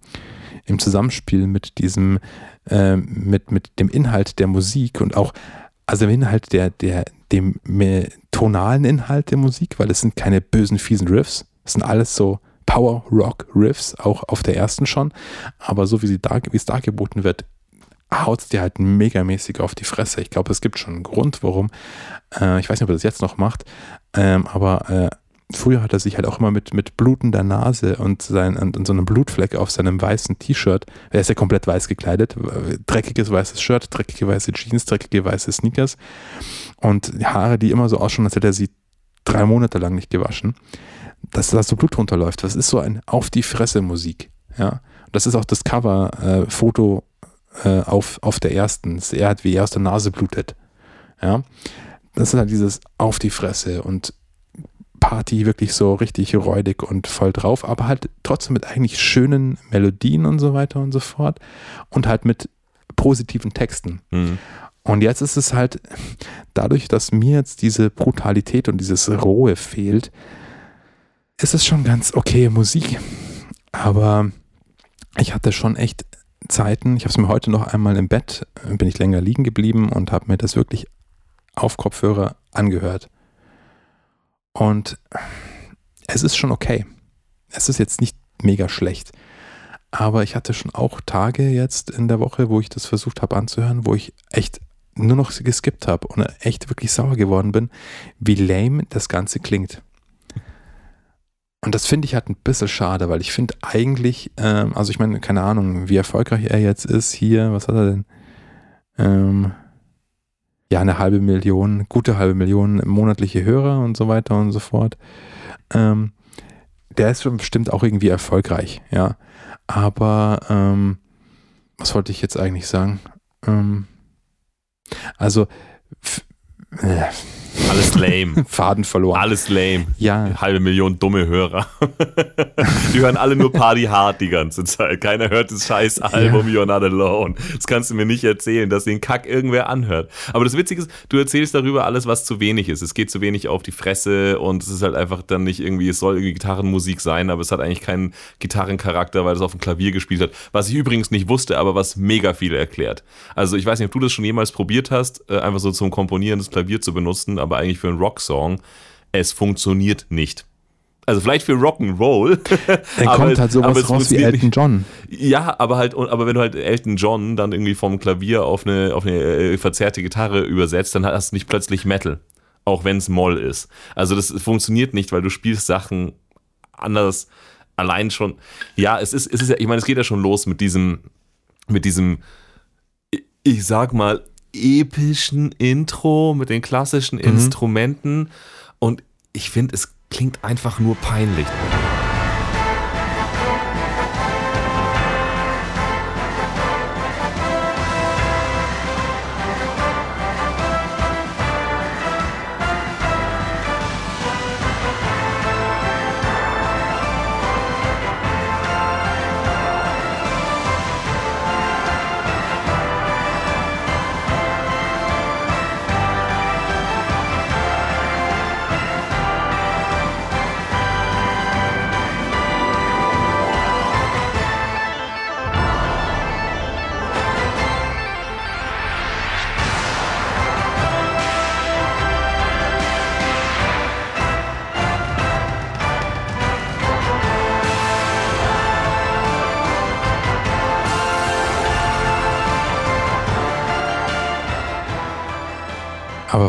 im Zusammenspiel mit diesem, äh, mit, mit dem Inhalt der Musik und auch, also dem Inhalt der, der, dem tonalen Inhalt der Musik, weil es sind keine bösen, fiesen Riffs. Es sind alles so Power Rock Riffs, auch auf der ersten schon. Aber so wie, sie da, wie es dargeboten wird, haut es dir halt megamäßig auf die Fresse. Ich glaube, es gibt schon einen Grund, warum. Äh, ich weiß nicht, ob er das jetzt noch macht, ähm, aber äh, früher hat er sich halt auch immer mit, mit blutender Nase und, sein, und, und so einem Blutfleck auf seinem weißen T-Shirt, er ist ja komplett weiß gekleidet, dreckiges weißes Shirt, dreckige weiße Jeans, dreckige weiße Sneakers und Haare, die immer so ausschauen, als hätte er sie drei Monate lang nicht gewaschen, dass da so Blut runterläuft. Das ist so ein Auf die Fresse Musik. Ja? Das ist auch das Cover-Foto äh, auf, auf der ersten. Er hat, wie er aus der Nase blutet. Ja? Das ist halt dieses Auf die Fresse und Party wirklich so richtig räudig und voll drauf, aber halt trotzdem mit eigentlich schönen Melodien und so weiter und so fort und halt mit positiven Texten. Mhm. Und jetzt ist es halt dadurch, dass mir jetzt diese Brutalität und dieses Rohe fehlt, ist es schon ganz okay Musik. Aber ich hatte schon echt Zeiten, ich habe es mir heute noch einmal im Bett, bin ich länger liegen geblieben und habe mir das wirklich auf Kopfhörer angehört. Und es ist schon okay. Es ist jetzt nicht mega schlecht. Aber ich hatte schon auch Tage jetzt in der Woche, wo ich das versucht habe anzuhören, wo ich echt nur noch geskippt habe und echt wirklich sauer geworden bin, wie lame das Ganze klingt. Und das finde ich halt ein bisschen schade, weil ich finde eigentlich, ähm, also ich meine, keine Ahnung, wie erfolgreich er jetzt ist hier, was hat er denn? Ähm, ja, eine halbe Million, gute halbe Million monatliche Hörer und so weiter und so fort. Ähm, der ist schon bestimmt auch irgendwie erfolgreich, ja. Aber ähm, was wollte ich jetzt eigentlich sagen? Ähm, also äh, alles lame. Faden verloren. Alles lame. Ja. Eine halbe Million dumme Hörer. die hören alle nur Party Hard die ganze Zeit. Keiner hört das scheiß Album ja. You're Not Alone. Das kannst du mir nicht erzählen, dass den Kack irgendwer anhört. Aber das Witzige ist, du erzählst darüber alles, was zu wenig ist. Es geht zu wenig auf die Fresse und es ist halt einfach dann nicht irgendwie, es soll irgendwie Gitarrenmusik sein, aber es hat eigentlich keinen Gitarrencharakter, weil es auf dem Klavier gespielt hat. Was ich übrigens nicht wusste, aber was mega viel erklärt. Also ich weiß nicht, ob du das schon jemals probiert hast, äh, einfach so zum Komponieren das Klavier zu benutzen, aber eigentlich für einen Rocksong. Es funktioniert nicht. Also vielleicht für Rock'n'Roll. Dann aber, kommt halt sowas raus wie Elton John. Ja, aber halt, aber wenn du halt Elton John dann irgendwie vom Klavier auf eine, auf eine äh, verzerrte Gitarre übersetzt, dann hast du nicht plötzlich Metal. Auch wenn es Moll ist. Also das funktioniert nicht, weil du spielst Sachen anders allein schon. Ja, es ist, es ist ja, ich meine, es geht ja schon los mit diesem, mit diesem, ich sag mal, epischen Intro mit den klassischen mhm. Instrumenten und ich finde, es klingt einfach nur peinlich.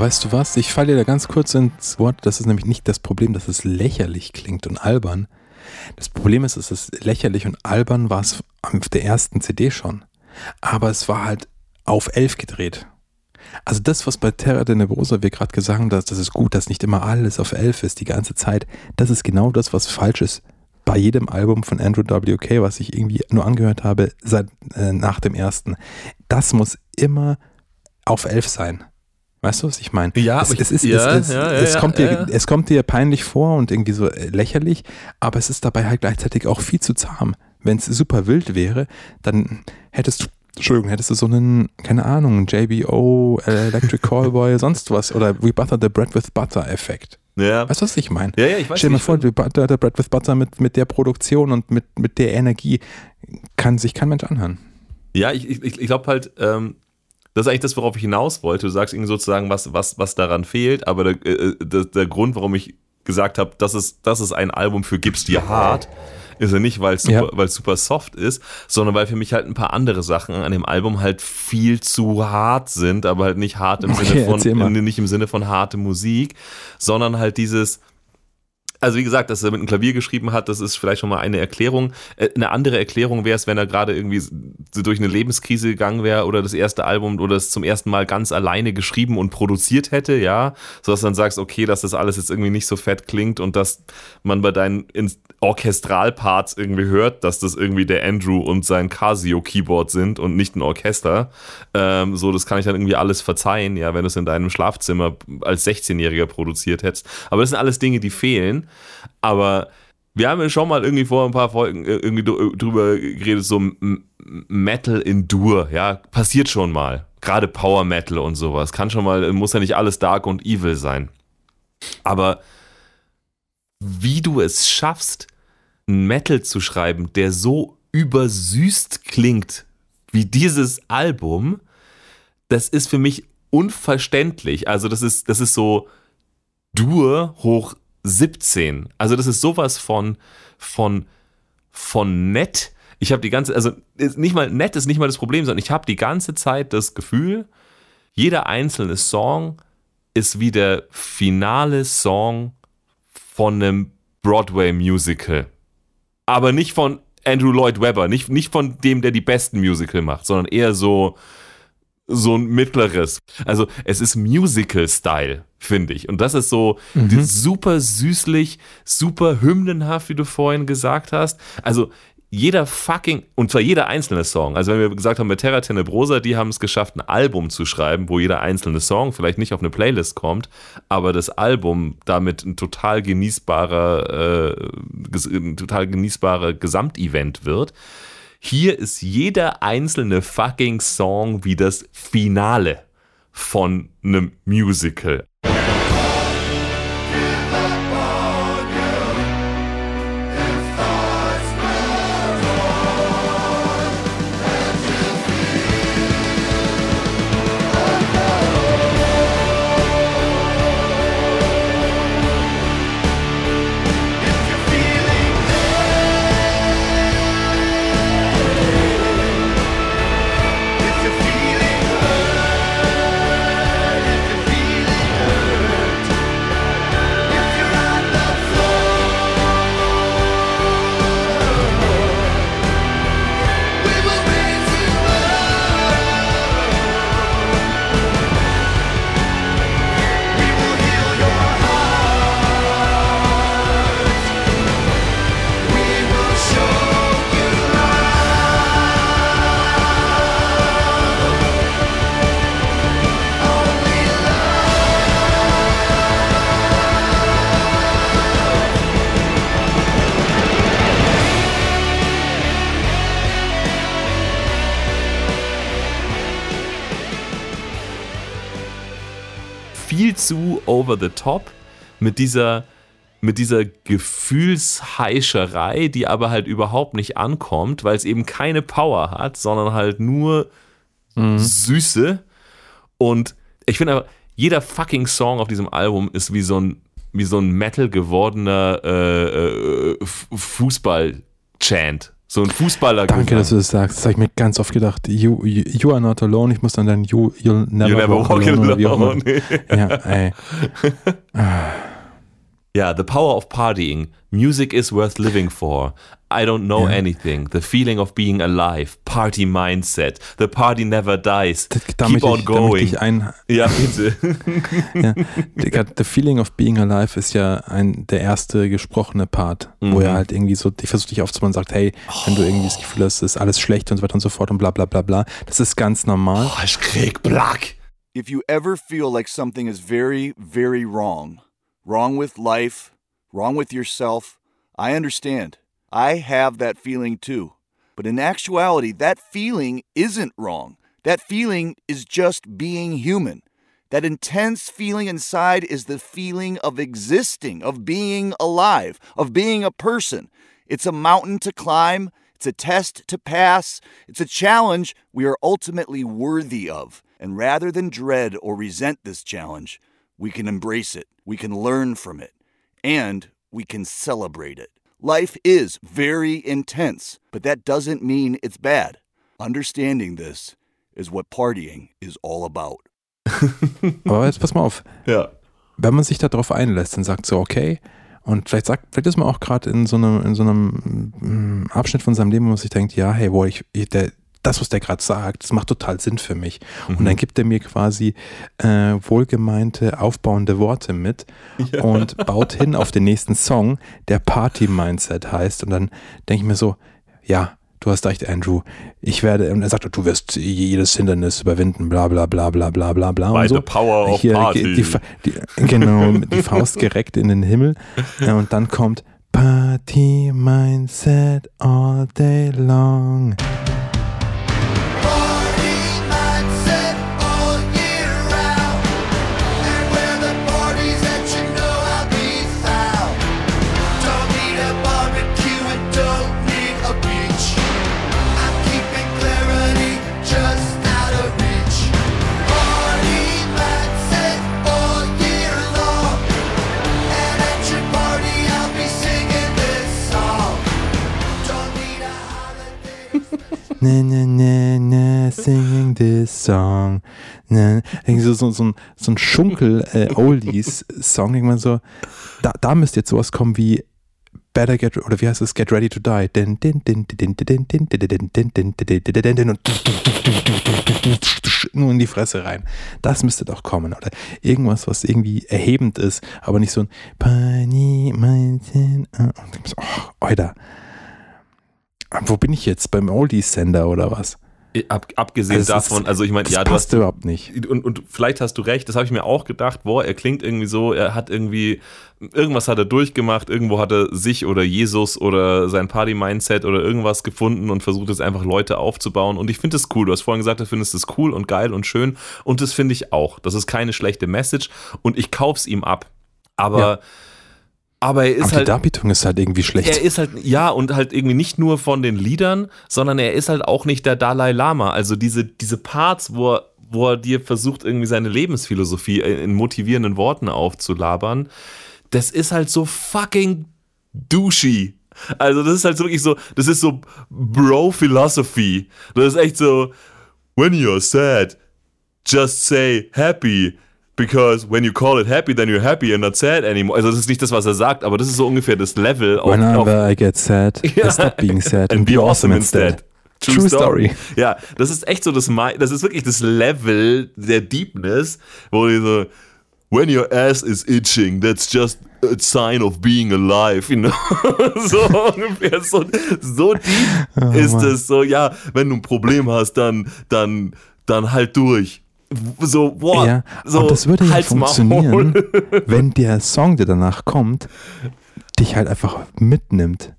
Weißt du was? Ich falle dir da ganz kurz ins Wort. Das ist nämlich nicht das Problem, dass es lächerlich klingt und albern. Das Problem ist, es ist lächerlich und albern war es auf der ersten CD schon. Aber es war halt auf 11 gedreht. Also das, was bei Terra de Nebrosa wir gerade gesagt haben, dass das ist gut, dass nicht immer alles auf 11 ist die ganze Zeit. Das ist genau das, was falsch ist. Bei jedem Album von Andrew WK, was ich irgendwie nur angehört habe, seit äh, nach dem ersten. Das muss immer auf 11 sein. Weißt du, was ich meine? Ja, es, es, ist, ja, es, ja, ja, es, kommt dir, es kommt dir peinlich vor und irgendwie so äh, lächerlich, aber es ist dabei halt gleichzeitig auch viel zu zahm. Wenn es super wild wäre, dann hättest du, Entschuldigung, hättest du so einen, keine Ahnung, JBO, Electric Callboy, sonst was oder We Butter the Bread with Butter Effekt. Ja. Weißt du, was ich meine? Ja, ja, ich weiß Stell dir mal vor, der, der Bread with Butter mit, mit der Produktion und mit, mit der Energie kann sich kein Mensch anhören. Ja, ich, ich, ich glaube halt, ähm, das ist eigentlich das, worauf ich hinaus wollte. Du sagst irgendwie sozusagen, was, was, was daran fehlt, aber der, äh, der, der Grund, warum ich gesagt habe, das ist, das ist ein Album für Gib's dir hart, ist ja nicht, weil es super, ja. super soft ist, sondern weil für mich halt ein paar andere Sachen an dem Album halt viel zu hart sind, aber halt nicht hart im okay, Sinne von, nicht im Sinne von harte Musik, sondern halt dieses, also wie gesagt, dass er mit einem Klavier geschrieben hat, das ist vielleicht schon mal eine Erklärung. Äh, eine andere Erklärung wäre es, wenn er gerade irgendwie durch eine Lebenskrise gegangen wäre oder das erste Album oder es zum ersten Mal ganz alleine geschrieben und produziert hätte, ja, sodass du dann sagst, okay, dass das alles jetzt irgendwie nicht so fett klingt und dass man bei deinen Orchestralparts irgendwie hört, dass das irgendwie der Andrew und sein Casio-Keyboard sind und nicht ein Orchester. Ähm, so, das kann ich dann irgendwie alles verzeihen, ja, wenn du es in deinem Schlafzimmer als 16-Jähriger produziert hättest. Aber das sind alles Dinge, die fehlen. Aber wir haben ja schon mal irgendwie vor ein paar Folgen äh, irgendwie drüber geredet, so Metal in Dur, ja, passiert schon mal. Gerade Power Metal und sowas. Kann schon mal, muss ja nicht alles dark und evil sein. Aber wie du es schaffst, einen Metal zu schreiben, der so übersüßt klingt wie dieses Album, das ist für mich unverständlich. Also das ist, das ist so Dur hoch 17. Also das ist sowas von, von, von nett. Ich habe die ganze, also nicht mal nett ist nicht mal das Problem, sondern ich habe die ganze Zeit das Gefühl, jeder einzelne Song ist wie der finale Song von einem Broadway-Musical. Aber nicht von Andrew Lloyd Webber, nicht, nicht von dem, der die besten Musical macht, sondern eher so, so ein mittleres. Also es ist Musical-Style, finde ich. Und das ist so mhm. super süßlich, super hymnenhaft, wie du vorhin gesagt hast. Also jeder fucking, und zwar jeder einzelne Song. Also wenn wir gesagt haben, mit Terra Tenebrosa, die haben es geschafft, ein Album zu schreiben, wo jeder einzelne Song vielleicht nicht auf eine Playlist kommt, aber das Album damit ein total genießbarer, äh, ein total genießbarer Gesamtevent wird. Hier ist jeder einzelne fucking Song wie das Finale von einem Musical. Over the top mit dieser mit dieser Gefühlsheischerei, die aber halt überhaupt nicht ankommt, weil es eben keine Power hat, sondern halt nur mhm. Süße. Und ich finde aber, jeder fucking Song auf diesem Album ist wie so ein, wie so ein Metal gewordener äh, äh, Fußball-Chant. So ein Fußballer. Danke, gesagt. dass du das sagst. Das habe ich mir ganz oft gedacht. You, you, you, are not alone. Ich muss dann dann you, you'll never, you never walk, walk alone. alone. ja, ey. Ja, The Power of Partying. Music is worth living for. I don't know ja. anything. The feeling of being alive. Party mindset. The party never dies. Da, Keep on ich, going. Ich ein, ja, bitte. ja, the feeling of being alive ist ja ein, der erste gesprochene Part, mhm. wo er halt irgendwie so, ich versuche dich aufzubauen und sagt, hey, oh. wenn du irgendwie das Gefühl hast, ist alles schlecht und so weiter und so fort und bla bla bla bla. Das ist ganz normal. Oh, ich krieg Black. If you ever feel like something is very, very wrong, wrong with life, wrong with yourself, I understand. I have that feeling too. But in actuality, that feeling isn't wrong. That feeling is just being human. That intense feeling inside is the feeling of existing, of being alive, of being a person. It's a mountain to climb, it's a test to pass, it's a challenge we are ultimately worthy of. And rather than dread or resent this challenge, we can embrace it, we can learn from it, and we can celebrate it. Life is very intense, but that doesn't mean it's bad. Understanding this is what partying is all about. Aber jetzt pass mal auf. Ja. Wenn man sich darauf einlässt und sagt so, okay, und vielleicht sagt, vielleicht ist man auch gerade in so einem, in so einem mm, Abschnitt von seinem Leben, wo man sich denkt, ja, hey, boah, ich, ich der, das, was der gerade sagt, das macht total Sinn für mich. Und Mhm. dann gibt er mir quasi äh, wohlgemeinte, aufbauende Worte mit und baut hin auf den nächsten Song, der Party Mindset heißt. Und dann denke ich mir so, ja, du hast recht, Andrew. Ich werde, und er sagt, du wirst jedes Hindernis überwinden, bla bla bla bla bla bla bla. By und so. the power of Hier, party. Die, die, genau, die Faust gereckt in den Himmel. Ja, und dann kommt Party Mindset all day long. na, na, na, na, singing this song. Na, so, so, so, ein, so ein Schunkel-Oldies-Song. Irgendwann so, da, da müsste jetzt sowas kommen wie Better Get, oder wie heißt es, Get Ready to Die. Nur in die Fresse rein. Das müsste doch kommen, oder? Irgendwas, was irgendwie erhebend ist, aber nicht so ein Pani Mountain. Oh, Alter. Oh, wo bin ich jetzt? Beim Oldies-Sender oder was? Ab, abgesehen Also es ist- davon, also ich meine, ja, du passt hast überhaupt nicht. und, und vielleicht hast du recht, das habe ich mir auch gedacht, boah, er klingt irgendwie so, er hat irgendwie, irgendwas hat er durchgemacht, irgendwo hat er sich oder Jesus oder sein Party-Mindset oder irgendwas gefunden und versucht jetzt einfach Leute aufzubauen und ich finde es cool, du hast vorhin gesagt, du findest es cool und geil und schön und das finde ich auch, das ist keine schlechte Message und ich kauf's ihm ab, aber, Ja. Aber er ist Aber die halt... Darbietung ist halt irgendwie schlecht. Er ist halt, ja, und halt irgendwie nicht nur von den Liedern, sondern er ist halt auch nicht der Dalai Lama. Also diese, diese Parts, wo er, wo er dir versucht, irgendwie seine Lebensphilosophie in motivierenden Worten aufzulabern, das ist halt so fucking douchey. Also das ist halt wirklich so, das ist so Bro-Philosophy. Das ist echt so, when you're sad, just say happy. Because when you call it happy, then you're happy and not sad anymore. Also das ist nicht das, was er sagt, aber das ist so ungefähr das Level auf, auf Whenever I get sad, Ja. I stop being sad and be awesome instead. True story. Ja, das ist echt so das, das ist wirklich das Level der Deepness, wo die so, when your ass is itching, that's just a sign of being alive, you know? so ungefähr, so, so deep Oh, ist Mann. es so, ja, wenn du ein Problem hast, dann, dann, dann halt durch. So, boah, Ja, so, und das würde ja funktionieren, wenn der Song, der danach kommt, dich halt einfach mitnimmt,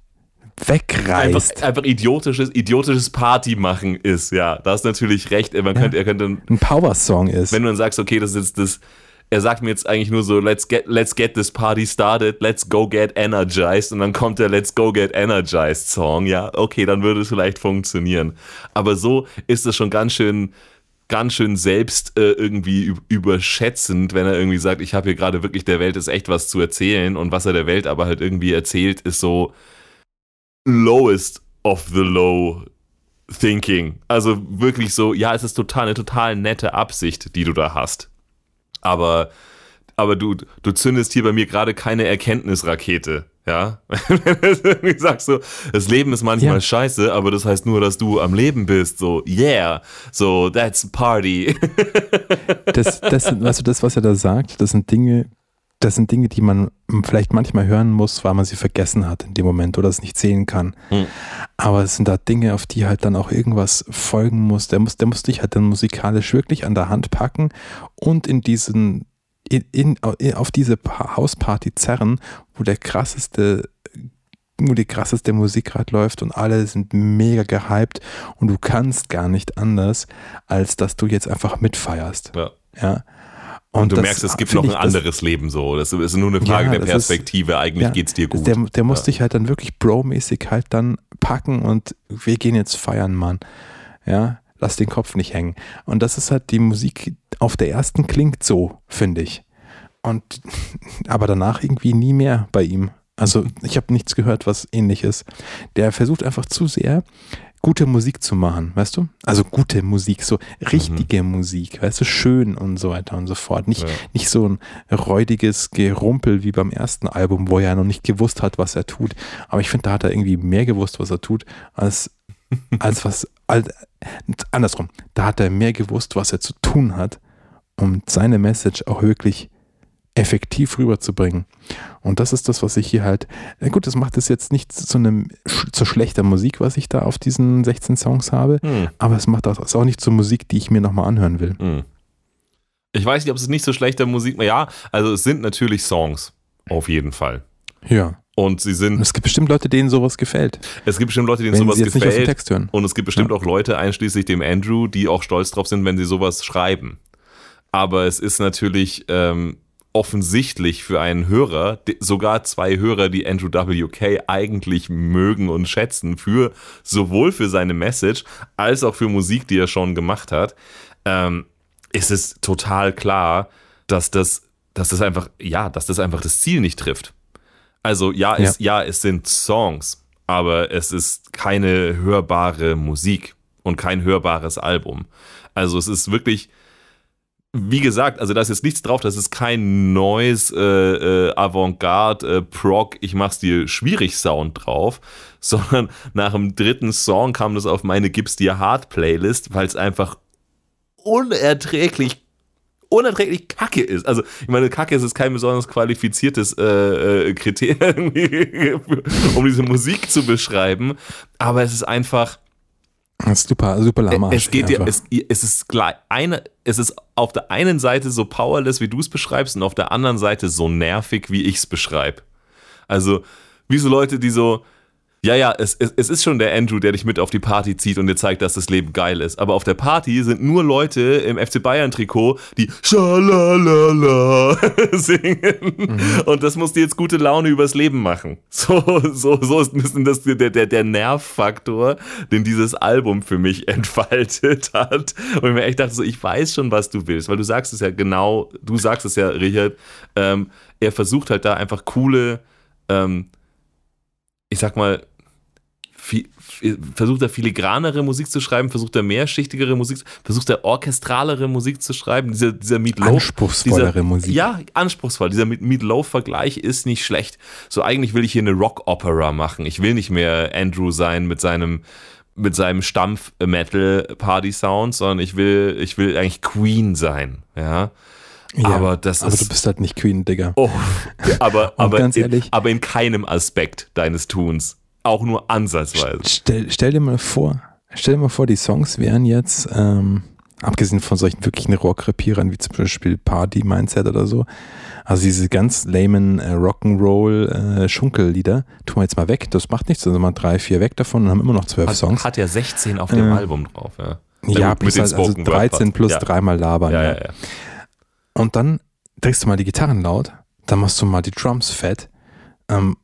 einfach, wegreißt. einfach idiotisches, idiotisches Party machen ist, ja. Da hast du natürlich recht. Man Ja. könnte, er könnte, ein Power-Song ist. wenn du dann sagst, okay, das ist jetzt das, er sagt mir jetzt eigentlich nur so, let's get, let's get this party started, let's go get energized und dann kommt der Let's go get energized Song, ja, okay, dann würde es vielleicht funktionieren. Aber so ist es schon ganz schön, ganz schön selbst äh, irgendwie üb- überschätzend, wenn er irgendwie sagt, ich habe hier gerade wirklich der Welt ist echt was zu erzählen und was er der Welt aber halt irgendwie erzählt, ist so lowest of the low thinking. Also wirklich so, ja, es ist total eine total nette Absicht, die du da hast. Aber, aber du, du zündest hier bei mir gerade keine Erkenntnisrakete. Ja, du irgendwie sagst so, das Leben ist manchmal Ja. scheiße, aber das heißt nur, dass du am Leben bist. So, yeah, so that's a party. das, das, sind- weißt du, das, was er da sagt, das sind Dinge, das sind Dinge, die man vielleicht manchmal hören muss, weil man sie vergessen hat in dem Moment oder es nicht sehen kann. Hm. Aber es sind da Dinge, auf die halt dann auch irgendwas folgen muss. Der muss, der muss dich halt dann musikalisch wirklich an der Hand packen und in diesen, in, in, auf diese Pa- Hausparty zerren, wo der krasseste wo die krasseste Musik gerade läuft und alle sind mega gehypt und du kannst gar nicht anders, als dass du jetzt einfach mitfeierst. Ja. Ja. Und du das merkst, es gibt noch ein anderes Leben so. Das ist nur eine Frage Ja, der das ist- Perspektive. Eigentlich ja, geht's dir gut. Der, der musste Ja. ich halt dann wirklich Bro-mäßig halt dann packen und wir gehen jetzt feiern, Mann. Ja, lass den Kopf nicht hängen. Und das ist halt die Musik auf der ersten klingt so, finde ich. Und aber danach irgendwie nie mehr bei ihm. Also ich habe nichts gehört, was ähnlich ist. Der versucht einfach zu sehr gute Musik zu machen, weißt du? Also gute Musik, so richtige Musik, weißt du, schön und so weiter und so fort. Nicht, Ja. nicht so ein räudiges Gerumpel wie beim ersten Album, wo er noch nicht gewusst hat, was er tut. Aber ich finde, da hat er irgendwie mehr gewusst, was er tut, als, als was, als, andersrum. Da hat er mehr gewusst, was er zu tun hat, um seine Message auch wirklich effektiv rüberzubringen. Und das ist das, was ich hier halt, na gut, das macht es jetzt nicht zu einem, zu schlechter Musik, was ich da auf diesen 16 Songs habe, Hm. aber es macht das auch nicht zur Musik, die ich mir nochmal anhören will. Hm. Ich weiß nicht, ob es nicht so schlechter Musik Ja, also es sind natürlich Songs. Auf jeden Fall. Ja. Und sie sind, es gibt bestimmt Leute, denen sowas gefällt, es gibt bestimmt Leute, denen wenn sowas jetzt nicht auf den gefällt. Text hören. Und es gibt bestimmt Ja. auch Leute, einschließlich dem Andrew, die auch stolz drauf sind, wenn sie sowas schreiben. Aber es ist natürlich ähm, offensichtlich für einen Hörer, sogar zwei Hörer, die Andrew WK eigentlich mögen und schätzen, für sowohl für seine Message als auch für Musik, die er schon gemacht hat, ähm, ist es total klar, dass das, dass das einfach, ja, dass das einfach das Ziel nicht trifft. Also ja, es, ja. es sind Songs, aber es ist keine hörbare Musik und kein hörbares Album. Also es ist wirklich, wie gesagt, also da ist jetzt nichts drauf, das ist kein neues äh, äh, Avantgarde, äh, Prog, ich mach's dir schwierig Sound drauf, sondern nach dem dritten Song kam das auf meine Gib's dir Hard Playlist, weil es einfach unerträglich unerträglich kacke ist. Also, ich meine, kacke ist jetzt kein besonders qualifiziertes äh, äh, Kriterium, um diese Musik zu beschreiben, aber es ist einfach, ist super, super lahmarsch. es geht dir, es, es ist gleich eine, es ist auf der einen Seite so powerless, wie du es beschreibst, und auf der anderen Seite so nervig, wie ich es beschreibe. Also, wie so Leute, die so, ja, ja, es, es, es ist schon der Andrew, der dich mit auf die Party zieht und dir zeigt, dass das Leben geil ist. Aber auf der Party sind nur Leute im FC Bayern-Trikot, die Schalalala singen. Und das muss dir jetzt gute Laune übers Leben machen. So, so, so ist ein bisschen das, der, der, der Nervfaktor, den dieses Album für mich entfaltet hat. Und ich mir echt dachte, so, ich weiß schon, was du willst, weil du sagst es ja genau, du sagst es ja, Richard, ähm, er versucht halt da einfach coole, ähm, ich sag mal, viel, versucht er filigranere Musik zu schreiben, versucht er mehrschichtigere Musik, versucht er orchestralere Musik zu schreiben. Dieser, dieser Meatloaf. Anspruchsvollere dieser, Musik. Ja, anspruchsvoll. Dieser Meat- Meatloaf-Vergleich ist nicht schlecht. So eigentlich will ich hier eine Rock-Opera machen. Ich will nicht mehr Andrew sein mit seinem mit seinem Stampf-Metal-Party-Sound, sondern ich will, ich will eigentlich Queen sein, ja. Ja, aber das aber ist- du bist halt nicht Queen, Digga. Oh, aber, aber, ganz in, ehrlich- aber in keinem Aspekt deines Tuns. Auch nur ansatzweise. Stell, stell dir mal vor, stell dir mal vor, die Songs wären jetzt, ähm, abgesehen von solchen wirklichen Rohrkrepierern wie zum Beispiel Party Mindset oder so, also diese ganz lamen äh, Rock'n'Roll äh, Schunkellieder, tun wir jetzt mal weg, das macht nichts, also mal drei, vier weg davon und haben immer noch zwölf Songs. hat ja 16 auf dem Äh, Album drauf, ja. Ja, plus halt, also Word 13 Part. plus ja. dreimal labern. Ja, ja. ja. Und dann drehst du mal die Gitarren laut, dann machst du mal die Drums fett, ähm,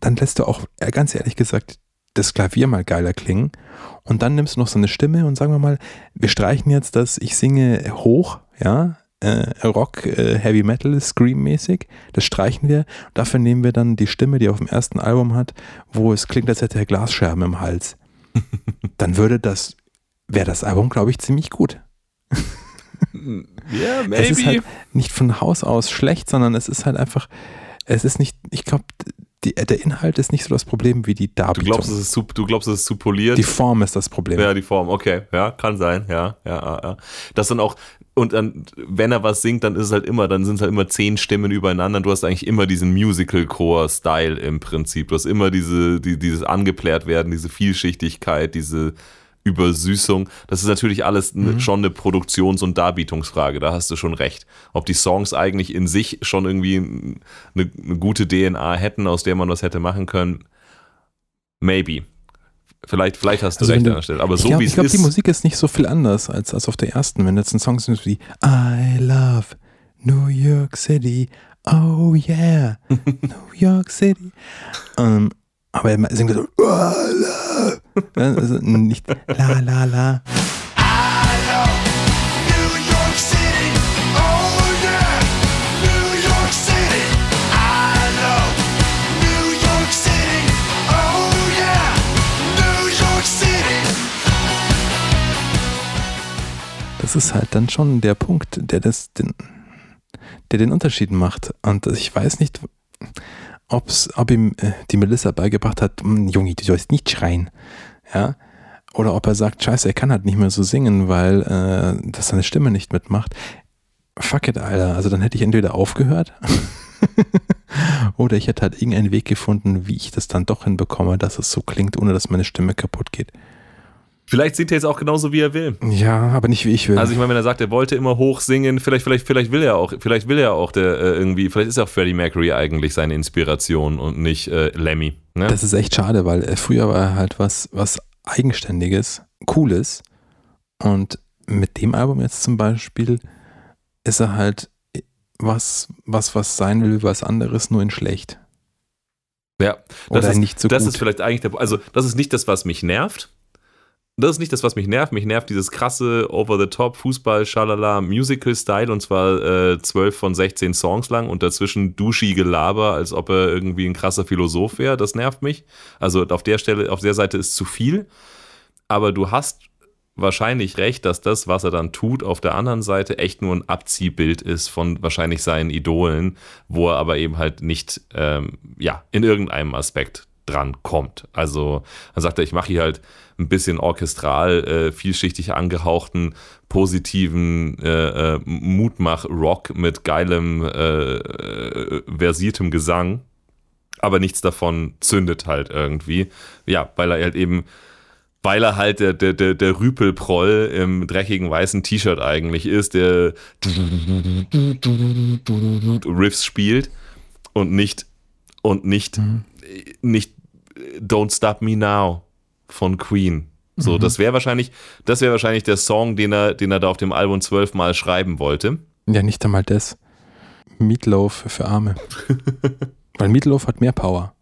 dann lässt du auch, äh, ganz ehrlich gesagt, das Klavier mal geiler klingen und dann nimmst du noch so eine Stimme und sagen wir mal, wir streichen jetzt das, ich singe hoch, ja, äh, Rock, äh, Heavy Metal, Scream-mäßig, das streichen wir, dafür nehmen wir dann die Stimme, die er auf dem ersten Album hat, wo es klingt, als hätte er Glasscherben im Hals. dann würde das, wäre das Album, glaube ich, ziemlich gut. Ja, Es ist maybe. halt nicht von Haus aus schlecht, sondern es ist halt einfach, es ist nicht, ich glaube, der Inhalt ist nicht so das Problem wie die du Darbietung. glaubst, es ist zu, du glaubst, es ist zu poliert. die Form ist das Problem. Ja, die Form, okay. Ja, kann sein, ja, ja, ja, ja. Das dann auch, und dann, wenn er was singt, dann ist es halt immer, dann sind es halt immer zehn Stimmen übereinander. Du hast eigentlich immer diesen Musical-Core-Style im Prinzip. Du hast immer diese, die, dieses angeplärt werden, diese Vielschichtigkeit, diese Übersüßung. Das ist natürlich alles ne, schon eine Produktions- und Darbietungsfrage. Da hast du schon recht. Ob die Songs eigentlich in sich schon irgendwie eine, eine gute DNA hätten, aus der man was hätte machen können, maybe. Vielleicht, vielleicht hast du Also recht du- an der Stelle. Aber ich so glaube, wie ich es glaub, die ist. Musik ist nicht so viel anders als, als auf der ersten. Wenn jetzt ein Song ist wie I love New York City, oh yeah, New York City. Ähm, aber er singt so, "Ah, la." Also nicht la la la. Das ist halt dann schon der Punkt, der das, den, der den Unterschied macht. Und ich weiß nicht, ob's, ob ihm äh, die Melissa beigebracht hat, "Hm, Junge, du sollst nicht schreien. Ja. Oder ob er sagt, scheiße, er kann halt nicht mehr so singen, weil äh, das seine Stimme nicht mitmacht. Fuck it, Alter. Also dann hätte ich entweder aufgehört oder ich hätte halt irgendeinen Weg gefunden, wie ich das dann doch hinbekomme, dass es so klingt, ohne dass meine Stimme kaputt geht. Vielleicht singt er jetzt auch genauso, wie er will. Ja, aber nicht wie ich will. Also ich meine, wenn er sagt, er wollte immer hoch singen, vielleicht, vielleicht, vielleicht will er auch, vielleicht will er auch der äh, irgendwie, vielleicht ist auch Freddie Mercury eigentlich seine Inspiration und nicht äh, Lemmy. Ne? Das ist echt schade, weil äh, früher war er halt was, was Eigenständiges, Cooles. Und mit dem Album jetzt zum Beispiel ist er halt was, was, was sein will, was anderes, nur in schlecht. ja, das Oder ist, nicht so das gut. ist vielleicht eigentlich der, also das ist nicht das, was mich nervt. Das ist nicht das, was mich nervt. Mich nervt dieses krasse Over-the-Top Fußball, Schalala, Musical-Style und zwar äh, 12 von 16 Songs lang und dazwischen duschige Laber, als ob er irgendwie ein krasser Philosoph wäre. Das nervt mich. Also auf der Stelle, auf der Seite ist zu viel. Aber du hast wahrscheinlich recht, dass das, was er dann tut, auf der anderen Seite echt nur ein Abziehbild ist von wahrscheinlich seinen Idolen, wo er aber eben halt nicht ähm, ja, in irgendeinem Aspekt dran kommt. Also dann sagt er, ich mache hier halt ein bisschen orchestral, äh, vielschichtig angehauchten, positiven äh, äh, Mutmach-Rock mit geilem, äh, äh, versiertem Gesang. Aber nichts davon zündet halt irgendwie. Ja, weil er halt eben weil er halt der, der, der, der Rüpelproll im dreckigen weißen T-Shirt eigentlich ist, der Riffs spielt und nicht und nicht, nicht Don't Stop Me Now von Queen. So, das wäre wahrscheinlich, das wäre wahrscheinlich der Song, den er, den er da auf dem Album zwölfmal schreiben wollte. Ja, nicht einmal das. Meatloaf für Arme. Weil Meatloaf hat mehr Power.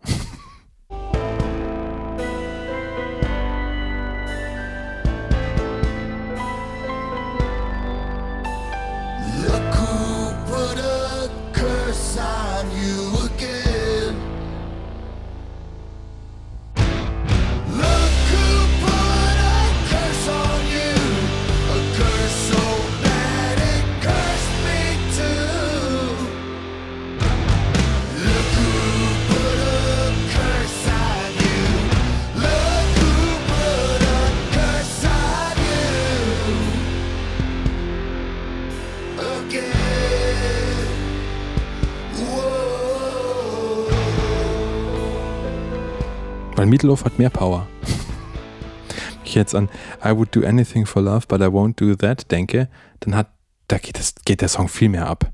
Weil Meatloaf hat mehr Power. Wenn ich jetzt an I would do anything for love, but I won't do that denke, dann hat, da geht, das, geht der Song viel mehr ab.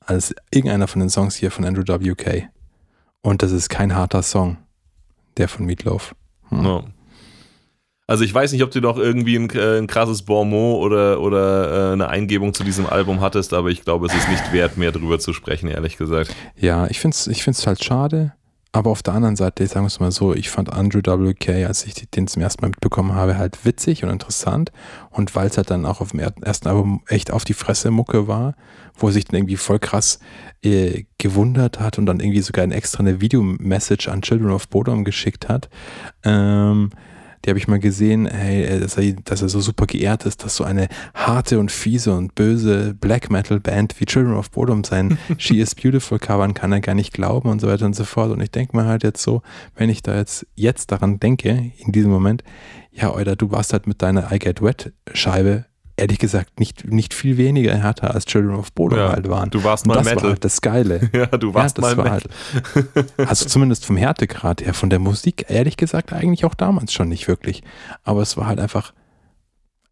Als irgendeiner von den Songs hier von Andrew W.K. Und das ist kein harter Song. Der von Meatloaf. Hm. Ja. Also ich weiß nicht, ob du noch irgendwie ein, äh, ein krasses Bonmot oder, oder äh, eine Eingebung zu diesem Album hattest, aber ich glaube, es ist nicht wert, mehr drüber zu sprechen, ehrlich gesagt. Ja, ich finde es ich find's halt schade, aber auf der anderen Seite, sagen wir es mal so, ich fand Andrew WK, als ich den zum ersten Mal mitbekommen habe, halt witzig und interessant und weil es halt dann auch auf dem er- ersten Album echt auf die Fresse Mucke war, wo er sich dann irgendwie voll krass äh, gewundert hat und dann irgendwie sogar ein extra eine Videomessage an Children of Bodom geschickt hat. Ähm, die habe ich mal gesehen, hey, äh, dass er, dass er so super geehrt ist, dass so eine harte und fiese und böse Black Metal Band wie Children of Bodom sein She is Beautiful covern kann er gar nicht glauben und so weiter und so fort. Und ich denke mir halt jetzt so, wenn ich da jetzt, jetzt daran denke, in diesem Moment, ja, Euder, du warst halt mit deiner I Get Wet Scheibe ehrlich gesagt nicht, nicht viel weniger härter als Children of Bodom Ja, halt waren. du warst mal das Metal. war halt das Geile. Ja, du warst ja, das mal war Metal. halt, also zumindest vom Härtegrad her, von der Musik, ehrlich gesagt, eigentlich auch damals schon nicht wirklich. Aber es war halt einfach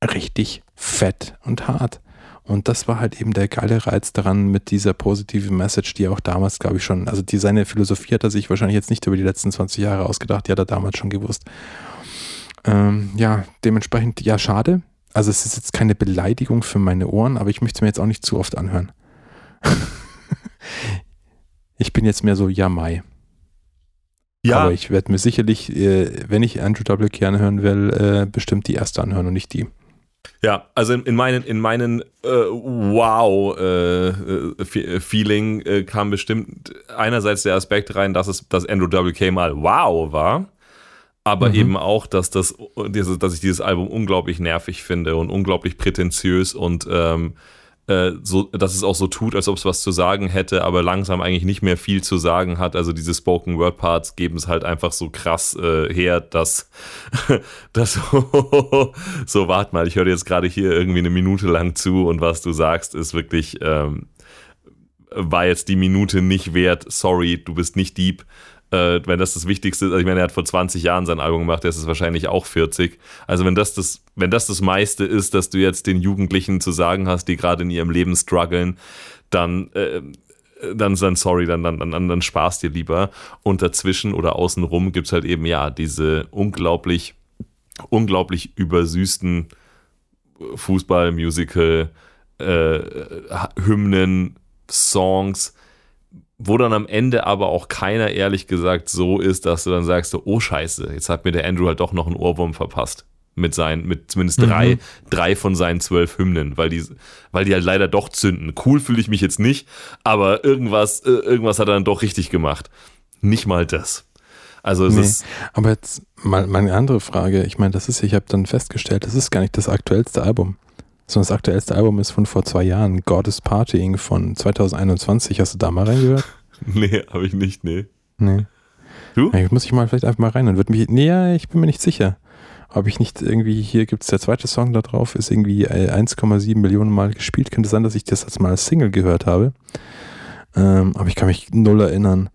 richtig fett und hart. Und das war halt eben der geile Reiz daran mit dieser positiven Message, die er auch damals, glaube ich, schon, also die seine Philosophie hat er sich wahrscheinlich jetzt nicht über die letzten 20 Jahre ausgedacht, die hat er damals schon gewusst. Ähm, ja, dementsprechend, ja, schade. Also es ist jetzt keine Beleidigung für meine Ohren, aber ich möchte es mir jetzt auch nicht zu oft anhören. ich bin jetzt mehr so Jamai. Ja, Aber ich werde mir sicherlich, äh, wenn ich Andrew WK anhören will, äh, bestimmt die erste anhören und nicht die. Ja, also in, in meinen, in meinen äh, Wow-Feeling äh, kam bestimmt einerseits der Aspekt rein, dass es, dass Andrew WK mal Wow war, aber Mhm. eben auch, dass das, dass ich dieses Album unglaublich nervig finde und unglaublich prätentiös und ähm, äh, so, dass es auch so tut, als ob es was zu sagen hätte, aber langsam eigentlich nicht mehr viel zu sagen hat. Also diese Spoken Word Parts geben es halt einfach so krass äh, her, dass das so wart mal, ich höre jetzt gerade hier irgendwie eine Minute lang zu und was du sagst ist wirklich ähm, war jetzt die Minute nicht wert. Sorry, du bist nicht Dieb. Äh, wenn das das Wichtigste ist, also ich meine, er hat vor 20 Jahren sein Album gemacht, der ist wahrscheinlich auch 40. Also wenn das das, wenn das das meiste ist, dass du jetzt den Jugendlichen zu sagen hast, die gerade in ihrem Leben strugglen, dann, äh, dann, dann sorry, dann, dann, dann, dann sparst dir lieber. Und dazwischen oder außenrum gibt es halt eben, ja, diese unglaublich, unglaublich übersüßten Fußball, Musical, äh, Hymnen, Songs, wo dann am Ende aber auch keiner ehrlich gesagt so ist, dass du dann sagst, oh Scheiße, jetzt hat mir der Andrew halt doch noch einen Ohrwurm verpasst. Mit seinen, mit zumindest drei, drei von seinen zwölf Hymnen, weil die, weil die halt leider doch zünden. Cool fühle ich mich jetzt nicht, aber irgendwas, äh, irgendwas hat er dann doch richtig gemacht. Nicht mal das. Also es Nee. ist, Aber jetzt mal meine andere Frage. Ich meine, das ist, ich habe dann festgestellt, das ist gar nicht das aktuellste Album. Sondern das aktuellste Album ist von vor zwei Jahren, God is Partying von 2021. Hast du da mal reingehört? nee, habe ich nicht, nee. Nee. Du? Ja, muss ich mal vielleicht einfach mal rein und würde mich. Nee, ja, ich bin mir nicht sicher. Ob ich nicht irgendwie, hier gibt es der zweite Song da drauf, ist irgendwie äh, 1,7 Millionen Mal gespielt. Könnte sein, dass ich das jetzt mal als Single gehört habe. Ähm, aber ich kann mich null erinnern.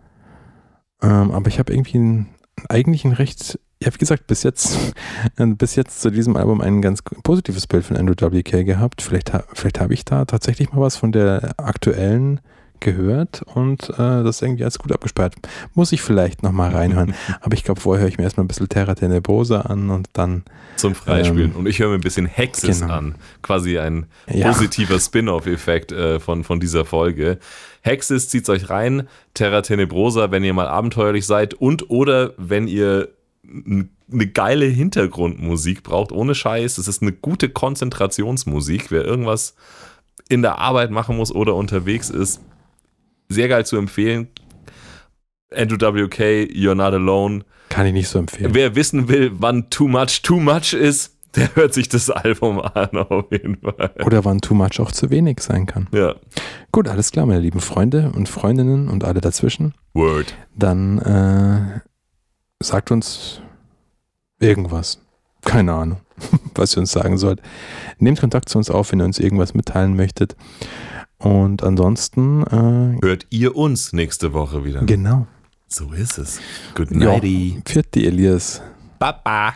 Ähm, aber ich habe irgendwie ein, eigentlich ein recht, ja, wie gesagt, bis jetzt, bis jetzt zu diesem Album ein ganz positives Bild von Andrew WK gehabt. Vielleicht, vielleicht habe ich da tatsächlich mal was von der aktuellen gehört und äh, das irgendwie als gut abgespeichert. Muss ich vielleicht nochmal reinhören. Aber ich glaube, vorher höre ich mir erstmal ein bisschen Terra Tenebrosa an und dann, Zum Freispielen. Ähm, und ich höre mir ein bisschen Hexes genau. an. Quasi ein Ja. positiver Spin-off-Effekt äh, von, von dieser Folge. Hexes zieht's euch rein. Terra Tenebrosa, wenn ihr mal abenteuerlich seid und oder wenn ihr eine geile Hintergrundmusik braucht, ohne Scheiß. Es ist eine gute Konzentrationsmusik. Wer irgendwas in der Arbeit machen muss oder unterwegs ist, sehr geil zu empfehlen. Andrew WK, You're Not Alone. kann ich nicht so empfehlen. Wer wissen will, wann Too Much Too Much ist, der hört sich das Album an, auf jeden Fall. Oder wann Too Much auch zu wenig sein kann. Ja. Gut, alles klar, meine lieben Freunde und Freundinnen und alle dazwischen. Word. Dann äh, sagt uns irgendwas. Keine Ahnung, was ihr uns sagen sollt. Nehmt Kontakt zu uns auf, wenn ihr uns irgendwas mitteilen möchtet. Und ansonsten, äh, Hört ihr uns nächste Woche wieder. genau. so ist es. Good Ja. Pfiat die Elias. Baba.